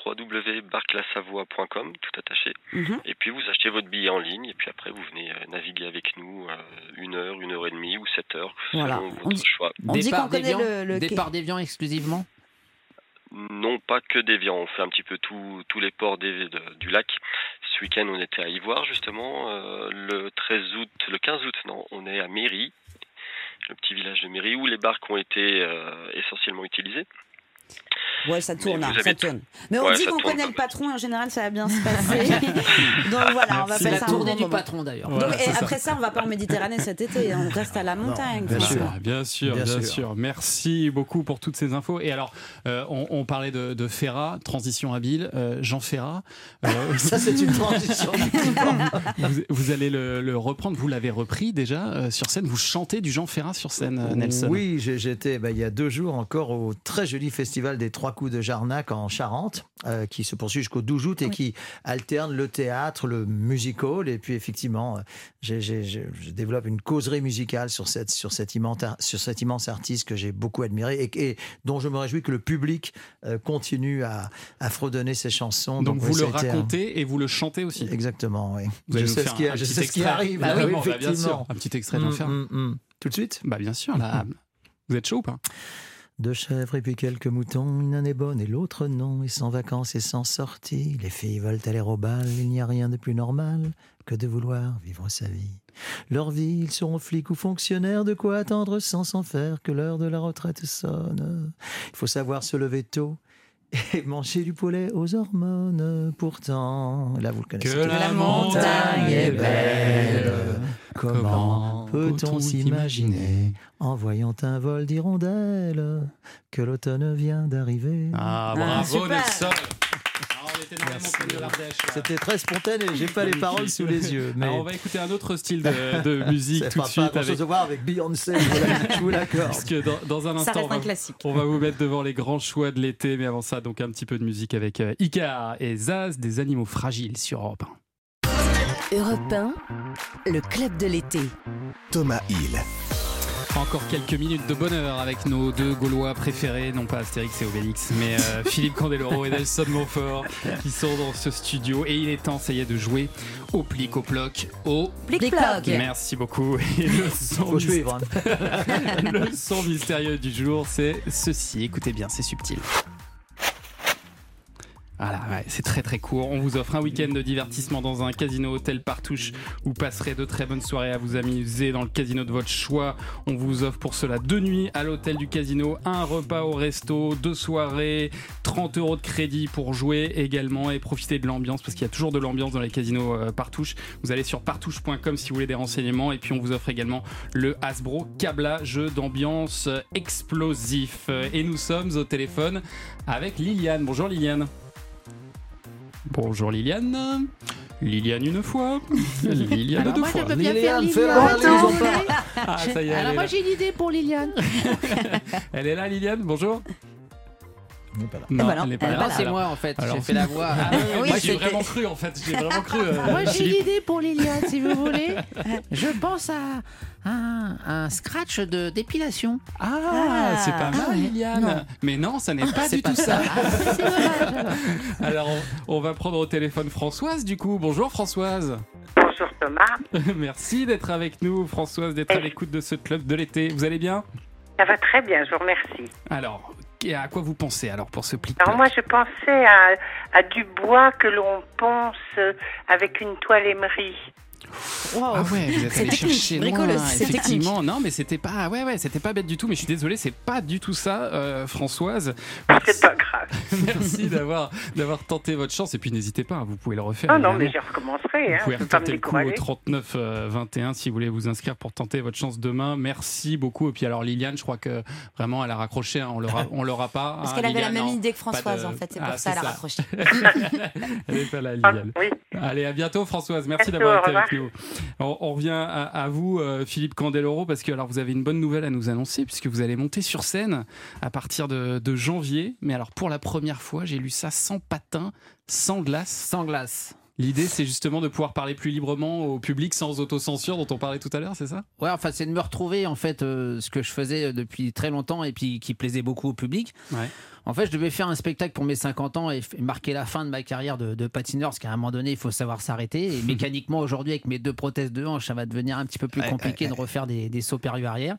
www.barquelasavoie.com, tout attaché. Mhm. Et puis vous achetez votre billet en ligne et puis après vous venez euh, naviguer avec nous euh, une heure, une heure et demie ou sept heures, Voilà. selon On votre dit- choix. On dit Départ qu'on connaît d'Évian le, le. Départ d'Évian exclusivement? Non, pas que d'Evian. On fait un petit peu tout- tous les ports de- du lac. Ce week-end, on était à Ivoire, justement. Euh, le 13 août, le 15 août, non, on est à Méry, le petit village de Méry, où les barques ont été euh, essentiellement utilisées. Ouais, ça tourne, Mais hein, ça tourne. Mais on Ouais, dit qu'on connaît le patron, en général, ça va bien se passer. Donc voilà, on va la passer un tournée du patron d'ailleurs. Voilà, et c'est ça. après ça, on va pas en Méditerranée cet été, on reste à la montagne. bien sûr. Bien sûr, bien, Bien sûr. sûr. Merci beaucoup pour toutes ces infos. Et alors, euh, on, on parlait de, de Ferrat, transition habile. Euh, Jean Ferrat, euh, Ça, c'est une transition. vous, vous allez le, le reprendre. Vous l'avez repris déjà euh, sur scène. Vous chantez du Jean Ferrat sur scène, Nelson. Oui, j'étais bah, il y a deux jours encore au très joli festival des Trois Coups de Jarnac en Charente, euh, qui se poursuit jusqu'au 12 août et qui alterne le théâtre, le musical. Et puis effectivement, euh, je développe une causerie musicale sur, cette, sur, cet immense, ar- sur cet immense artiste que j'ai beaucoup admiré et, et dont je me réjouis que le public euh, continue à, à fredonner ses chansons. Donc, vous le un- racontez et vous le chantez aussi. Exactement, oui. Vous Je sais ce qui, un je petit sais ce qui extrait. arrive. Ah oui, bon, bah, bien effectivement. sûr. Un petit extrait d'en Mm, faire. mm, mm. Tout de suite Bah bien sûr. Là, vous êtes chaud ou pas? Deux chèvres et puis quelques moutons, une année bonne et l'autre non, et sans vacances et sans sortie. Les filles veulent aller au bal, il n'y a rien de plus normal que de vouloir vivre sa vie. Leur vie, ils seront flics ou fonctionnaires, de quoi attendre sans s'en faire que l'heure de la retraite sonne. Il faut savoir se lever tôt et manger du poulet aux hormones. Pourtant, là vous le connaissez. Que la montagne est belle. Comment peut-on s'imaginer, en voyant un vol d'hirondelles, que l'automne vient d'arriver Ah, Ah, bravo. Nelson Ah. C'était très spontané, j'ai pas les paroles sous les yeux. Mais Alors, on va écouter un autre style de, de musique tout de pas suite avec chose à voir avec Beyoncé, je vous l'accorde. Parce que dans, dans un Ça instant, on reste un va, classique. on va vous mettre devant les grands choix de l'été, mais avant ça, donc un petit peu de musique avec euh, Icar et Zaz, des animaux fragiles sur Europe 1. Europe 1, le club de l'été. Thomas Hill. Encore quelques minutes de bonheur avec nos deux Gaulois préférés, non pas Astérix et Obélix, mais euh, Philippe Candeloro et Nelson Montfort qui sont dans ce studio. Et il est temps, ça y est, de jouer au plic, au ploc, au Plic-ploc. Merci beaucoup. Et le son, Faut suivre. hein. le son mystérieux du jour, c'est ceci. Écoutez bien, c'est subtil. C'est très très court. On vous offre un week-end de divertissement dans un casino hôtel Partouche. Vous passerez de très bonnes soirées à vous amuser dans le casino de votre choix. On vous offre pour cela deux nuits à l'hôtel du casino, un repas au resto, deux soirées, 30 euros de crédit pour jouer également et profiter de l'ambiance parce qu'il y a toujours de l'ambiance dans les casinos euh, Partouche. Vous allez sur partouche.com si vous voulez des renseignements et puis on vous offre également le Hasbro Cabla, jeu d'ambiance euh, explosif. Et nous sommes au téléphone avec Liliane. Bonjour Liliane. Bonjour Liliane. Liliane une fois. Liliane Alors deux moi, fois. je peux bien Liliane, faire Liliane. Ah, ça y est, elle Alors est moi j'ai une idée pour Liliane. Elle est là Liliane, bonjour. On n'est pas là. Non, bah non, elle n'est pas elle est là. c'est moi en fait, alors- j'ai fait la voix. Ah, oui, oui, Oui, moi j'ai c'était- vraiment cru en fait, j'ai vraiment cru. euh, Moi j'ai Philippe. une idée pour Liliane si vous voulez. Je pense à un, un scratch de d'épilation. Ah, c'est pas mal Ah ouais. Liliane. Non. Mais non, ça n'est pas du pas tout ça. Ah, c'est dommage. alors. Alors on, on va prendre au téléphone Françoise du coup. Bonjour Françoise. Bonjour Thomas, Merci d'être avec nous Françoise, d'être à l'écoute de ce club de l'été. Vous allez bien? Ça va très bien, je vous remercie. Alors, à quoi vous pensez alors pour ce pli Alors moi je pensais à, à du bois que l'on ponce avec une toile émerie. Ah ouais, vous êtes allé chercher loin, effectivement. Non, mais c'était pas, ouais, ouais, c'était pas bête du tout. Mais je suis désolé, c'est pas du tout ça, euh, Françoise. C'est pas grave. Merci d'avoir d'avoir tenté votre chance. Et puis n'hésitez pas, vous pouvez le refaire. Ah non, mais je recommencerai, hein. Vous pouvez retenter le coup au décourager. 39 euh, 21 si vous voulez vous inscrire pour tenter votre chance demain. Merci beaucoup. Et puis alors Liliane, je crois que vraiment elle a raccroché. hein. On l'aura, on l'aura pas. Parce hein, qu'elle avait la même non. idée que Françoise de- en fait, c'est Ah, pour ça c'est elle a ça. raccroché. Elle est pas là, Ah, Liliane. oui, Allez, à bientôt Françoise. Merci d'avoir été avec revoir. On, revient à, vous, euh, Philippe Candeloro, parce que alors vous avez une bonne nouvelle à nous annoncer, puisque vous allez monter sur scène à partir de, de janvier. Mais alors pour la première fois, j'ai lu ça sans patin, sans glace. Sans glace. L'idée, c'est justement de pouvoir parler plus librement au public sans autocensure dont on parlait tout à l'heure, c'est ça? Ouais, enfin, c'est de me retrouver en fait euh, ce que je faisais depuis très longtemps et puis qui plaisait beaucoup au public. En fait, je devais faire un spectacle pour mes 50 ans et marquer la fin de ma carrière de, de patineur, parce qu'à un moment donné, il faut savoir s'arrêter. Et mécaniquement, aujourd'hui, avec mes deux prothèses de hanche, ça va devenir un petit peu plus Ouais, compliqué ouais, de refaire des, des sauts périlleux arrière.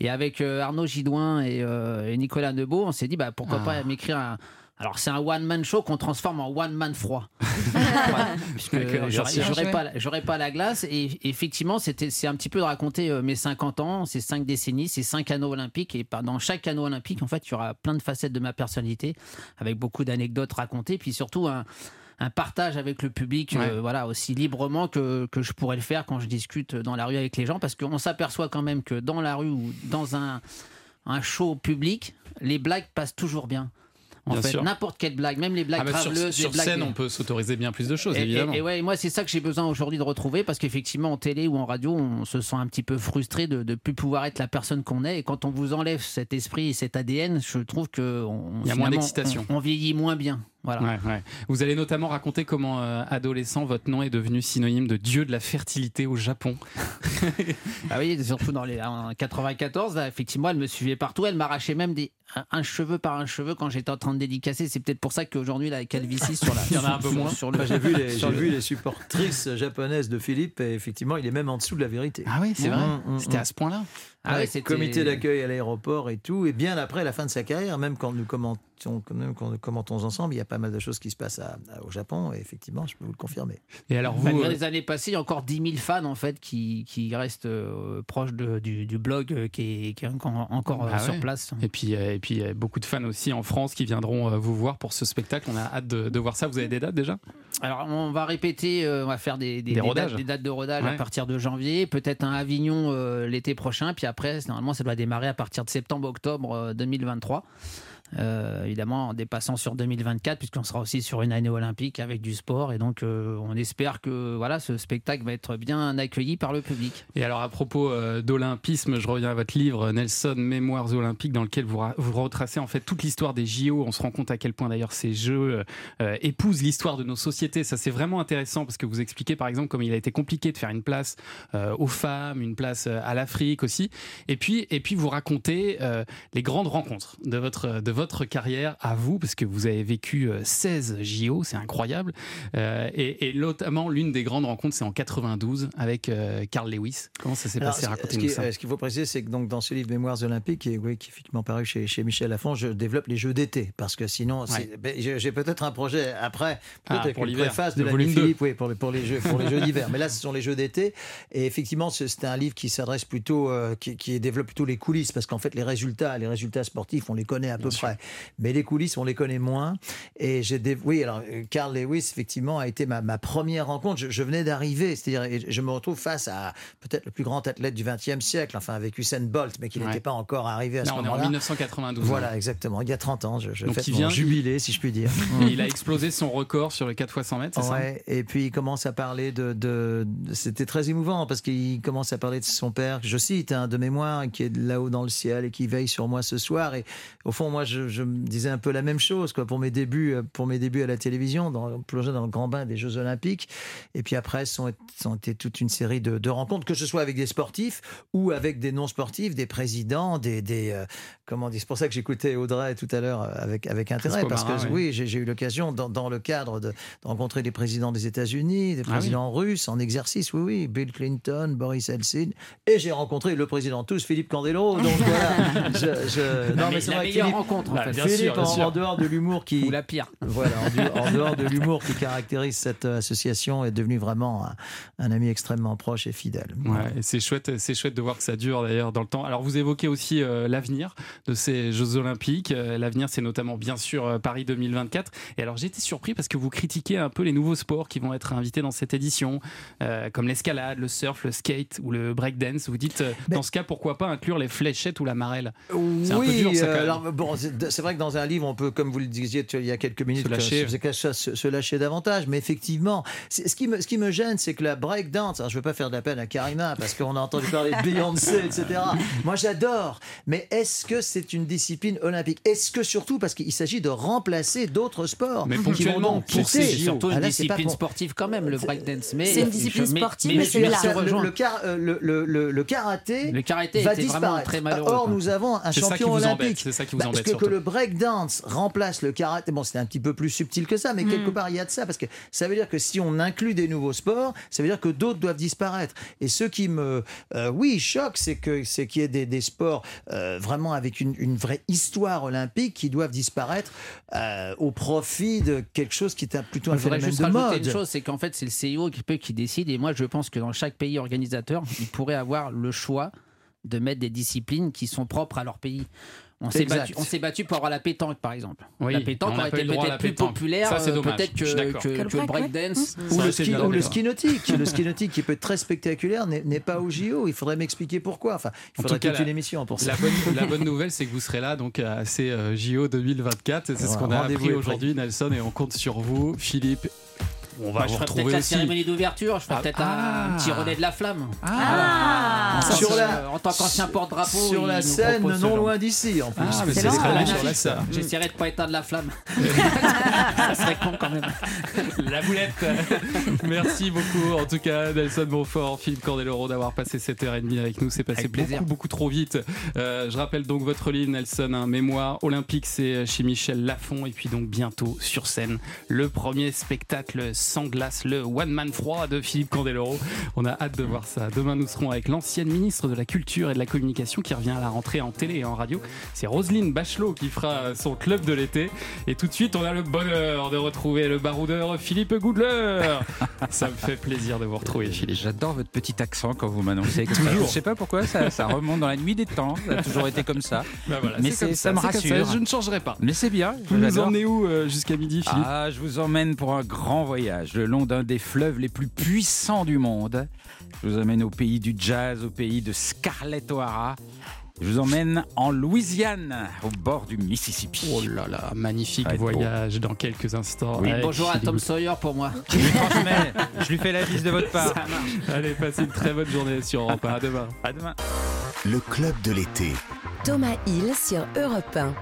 Et avec euh, Arnaud Gidouin et, euh, et Nicolas Nebeau, on s'est dit, bah, pourquoi Ah. pas m'écrire un. Alors, c'est un one-man show qu'on transforme en one-man froid. Voilà, puisque D'accord, j'aurais- pas, j'aurais pas la glace. Et effectivement, c'était, c'est un petit peu de raconter euh, mes 50 ans, ces 5 décennies, ces 5 anneaux olympiques. Et dans chaque anneau olympique, en fait, il y aura plein de facettes de ma personnalité, avec beaucoup d'anecdotes racontées, puis surtout un, un partage avec le public, euh, voilà, aussi librement que, que je pourrais le faire quand je discute dans la rue avec les gens, parce qu'on s'aperçoit quand même que dans la rue ou dans un, un show public, les blagues passent toujours bien. En Bien fait, n'importe quelle blague, même les blagues Ah sur, blagues scène, on peut s'autoriser bien plus de choses, et, évidemment. et- et ouais, moi, c'est ça que j'ai besoin aujourd'hui de retrouver parce qu'effectivement, en télé ou en radio, on se sent un petit peu frustré de ne plus pouvoir être la personne qu'on est. Et quand on vous enlève cet esprit et cet ADN, je trouve que on, Il y a moins d'excitation. On, on vieillit moins bien. Voilà. Ouais, ouais. Vous allez notamment raconter comment, euh, adolescent, votre nom est devenu synonyme de dieu de la fertilité au Japon. Ah oui, surtout dans les en 94, là, effectivement, elle me suivait partout. Elle m'arrachait même des, un, un cheveu par un cheveu quand j'étais en train de dédicacer. C'est peut-être pour ça qu'aujourd'hui, la calvitie sur la. Il y en a un peu moins. Sur le, j'ai vu, les, sur j'ai le- vu les supportrices japonaises de Philippe et effectivement, il est même en dessous de la vérité. Ah oui, c'est vrai Mmh, mmh, C'était mmh. à ce point-là Ah Ouais, ouais, comité d'accueil à l'aéroport et tout. Et bien après la fin de sa carrière, même quand nous commentons, quand même quand nous commentons ensemble, il y a pas mal de choses qui se passent à- à- au Japon. Et effectivement, je peux vous le confirmer. Et alors vous, Malgré euh, les années passées, il y a encore 10 000 fans en fait qui, qui restent euh, proches de- du, du blog euh, qui est, qui est encore, encore euh, Ah sur ouais. place. Et puis, euh, et puis beaucoup de fans aussi en France qui viendront vous voir pour ce spectacle. On a hâte de, de voir ça. Vous avez des dates déjà? Alors on va répéter, on va faire des, Des dates, rodages. des dates de rodage à partir de janvier, peut-être un Avignon euh, l'été prochain, puis après normalement ça doit démarrer à partir de septembre-octobre euh, 2023. Euh, évidemment en dépassant sur 2024 puisqu'on sera aussi sur une année olympique avec du sport et donc euh, on espère que voilà ce spectacle va être bien accueilli par le public. Et alors à propos euh, d'olympisme, je reviens à votre livre Nelson Mémoires olympiques dans lequel vous, vous retracez en fait toute l'histoire des JO. On se rend compte à quel point d'ailleurs ces jeux euh, épousent l'histoire de nos sociétés. Ça c'est vraiment intéressant parce que vous expliquez par exemple comme il a été compliqué de faire une place aux femmes, une place à l'Afrique aussi. Et puis et puis vous racontez les grandes rencontres de votre de votre carrière à vous parce que vous avez vécu euh, 16 JO, c'est incroyable. Euh, et, et notamment l'une des grandes rencontres c'est en 92 avec euh, Carl Lewis. Comment ça s'est passé? Racontez-nous ça. euh, Ce qu'il faut préciser, c'est que donc, dans ce livre Mémoires olympiques, qui est, oui, qui est effectivement paru chez, chez Michel Lafon, je développe les jeux d'été. Parce que sinon, Ouais. ben, j'ai peut-être un projet après, Ah, peut-être pour une préface de. Philippe, oui, pour, les- pour les jeux, pour les jeux d'hiver. Mais là, ce sont les jeux d'été. Et effectivement, c'est c'est un livre qui s'adresse plutôt, euh, qui, qui développe plutôt les coulisses. Parce qu'en fait, les résultats, les résultats sportifs, on les connaît à peu près. Mais les coulisses, on les connaît moins. Et j'ai des... Oui, alors, euh, Carl Lewis, effectivement, a été ma, ma première rencontre. Je, je venais d'arriver, c'est-à-dire, je me retrouve face à peut-être le plus grand athlète du XXe siècle, enfin, avec Usain Bolt, mais qui Ouais. n'était pas encore arrivé à ce on est en moment-là. 1992. Voilà, exactement. Il y a 30 ans, je, je Donc, fête il mon vient- jubilé, si je puis dire. Et il a explosé son record sur le 4 x 100 mètres, c'est Ouais, et puis il commence à parler de. C'était très émouvant parce qu'il commence à parler de son père, que je cite, hein, de mémoire, qui est là-haut dans le ciel et qui veille sur moi ce soir. Et au fond, moi, je, je me disais un peu la même chose quoi, pour, mes débuts, euh, pour mes débuts à la télévision, dans, plongé dans le grand bain des Jeux Olympiques. Et puis après, sont, sont été toute une série de, de rencontres, que ce soit avec des sportifs ou avec des non-sportifs, des présidents, des. des euh, comment dire C'est pour ça que j'écoutais Audrey tout à l'heure euh, avec, avec intérêt. Parce que oui, j'ai eu l'occasion, dans, dans le cadre de, de rencontrer des présidents des États-Unis, des Ah oui. présidents russes en exercice, oui, oui, Bill Clinton, Boris Eltsine, et j'ai rencontré le président de tous, Philippe Candeloro. Donc voilà, je, je- La non mais c'est vrai meilleure Philippe, rencontre, en Bah, fait. bien Philippe, sûr, bien en, sûr. en dehors de l'humour qui, Ou la pire. voilà, en, du- en dehors de l'humour qui caractérise cette euh, association, est devenu vraiment un, un ami extrêmement proche et fidèle. Ouais, et c'est chouette, c'est chouette de voir que ça dure d'ailleurs dans le temps. Alors vous évoquez aussi euh, l'avenir de ces Jeux Olympiques. Euh, l'avenir, c'est notamment bien sûr euh, Paris 2024. Et alors j'ai été surpris parce que vous critiquez un peu les nouveaux sports qui vont être invités dans cette édition, euh, comme l'escalade, le surf, le skate ou le breakdance. Vous dites, euh, dans ce cas, pourquoi pas inclure les fléchettes ou la marelle? C'est un peu Oui, dur, ça, quand euh, même. alors, bon, c'est- vrai que dans un livre, on peut, comme vous le disiez il y a quelques minutes, Se lâcher. que- que ça, se, se lâcher davantage. Mais effectivement, ce qui me, ce qui me gêne, c'est que la breakdance, alors je ne veux pas faire de la peine à Karima, parce qu'on a entendu parler de Beyoncé, etc. Moi, j'adore. Mais est-ce que c'est une discipline olympique? Est-ce que surtout, parce qu'il s'agit de remplacer d'autres sports Mais ponctuellement, C'est surtout Ah, une pas discipline sportive quand même, le breakdance. Mais C'est une discipline sportive, mais c'est là. le, karaté, va disparaître. Or, nous avons un champion olympique. c'est ça qui vous Bah, embête que, le breakdance remplace le karaté, bon, c'est un petit peu plus subtil que ça, mais Hmm. quelque part, il y a de ça. Parce que ça veut dire que si on inclut des nouveaux sports, ça veut dire que d'autres doivent disparaître. Et ce qui me, euh, oui, choque, c'est que c'est qu'il y ait des, des sports euh, vraiment avec une, une vraie histoire olympique qui doivent disparaître euh, au profit de quelque chose qui est un- plutôt un Il phénomène juste de mode. une chose, c'est qu'en fait c'est le CIO qui peut qui décide et moi je pense que dans chaque pays organisateur, ils pourraient avoir le choix de mettre des disciplines qui sont propres à leur pays. On s'est battu, on s'est battu pour avoir la pétanque par exemple. Oui, la pétanque aurait été peut-être la plus populaire, Ça, c'est euh, dommage. peut-être Je suis que, d'accord. que, Que le ouais. breakdance. Ou Ça le, ski, ou le ski nautique. Le ski nautique qui peut être très spectaculaire n'est pas au JO. Il faudrait m'expliquer pourquoi. Enfin, il En faudrait tout cas, toute la- une émission pour ça. La bonne, la bonne nouvelle, c'est que vous serez là donc à ces euh, JO 2024. C'est ce qu'on a rendez-vous appris aujourd'hui, Nelson, et on compte sur vous, Philippe. On va Bah, vous je ferai retrouver peut-être la cérémonie d'ouverture, je ferai Ah, peut-être un, ah. petit relais de la flamme. Ah. Voilà. Sur Euh, la- en tant qu'ancien porte-drapeau, Sur la scène non genre. loin d'ici, en plus. Ah, mais C'est là, magnifique, là. ça. J'essaierai de pas éteindre la flamme. ça serait con quand même. La boulette. Merci beaucoup, en tout cas, Nelson Bonfort, Philippe Cordeloro, d'avoir passé cette heure et demie avec nous. C'est passé Avec plaisir. beaucoup, beaucoup trop vite. Euh, je rappelle donc votre livre, Nelson, un mémoire olympique, c'est chez Michel Lafon. Et puis donc bientôt sur scène, le premier spectacle sans glace, le One Man Froid de Philippe Candeloro. On a hâte de voir ça. Demain, nous serons avec l'ancienne ministre de la Culture et de la Communication qui revient à la rentrée en télé et en radio. C'est Roselyne Bachelot qui fera son club de l'été. Et tout de suite, on a le bonheur de retrouver le baroudeur Philippe Goudler. Ça me fait plaisir de vous retrouver, Philippe. J'adore votre petit accent quand vous m'annoncez. Toujours. Je sais pas pourquoi, ça, ça remonte dans la nuit des temps. Ça a toujours été comme ça. Voilà, Mais comme ça me rassure. Je ne changerai pas. Mais c'est bien. Vous nous emmenez où euh, jusqu'à midi, Philippe? Ah, je vous emmène pour un grand voyage le long d'un des fleuves les plus puissants du monde. Je vous emmène au pays du jazz, au pays de Scarlett O'Hara. Je vous emmène en Louisiane, au bord du Mississippi. Oh là là, magnifique beau. voyage dans quelques instants. Oui. Bonjour à Tom Sawyer pour moi. Je lui transmets, je lui fais la bise de votre part. Allez, passez une très bonne journée sur Europe 1. À demain. À demain. Le club de l'été. Thomas Hill sur Europe 1.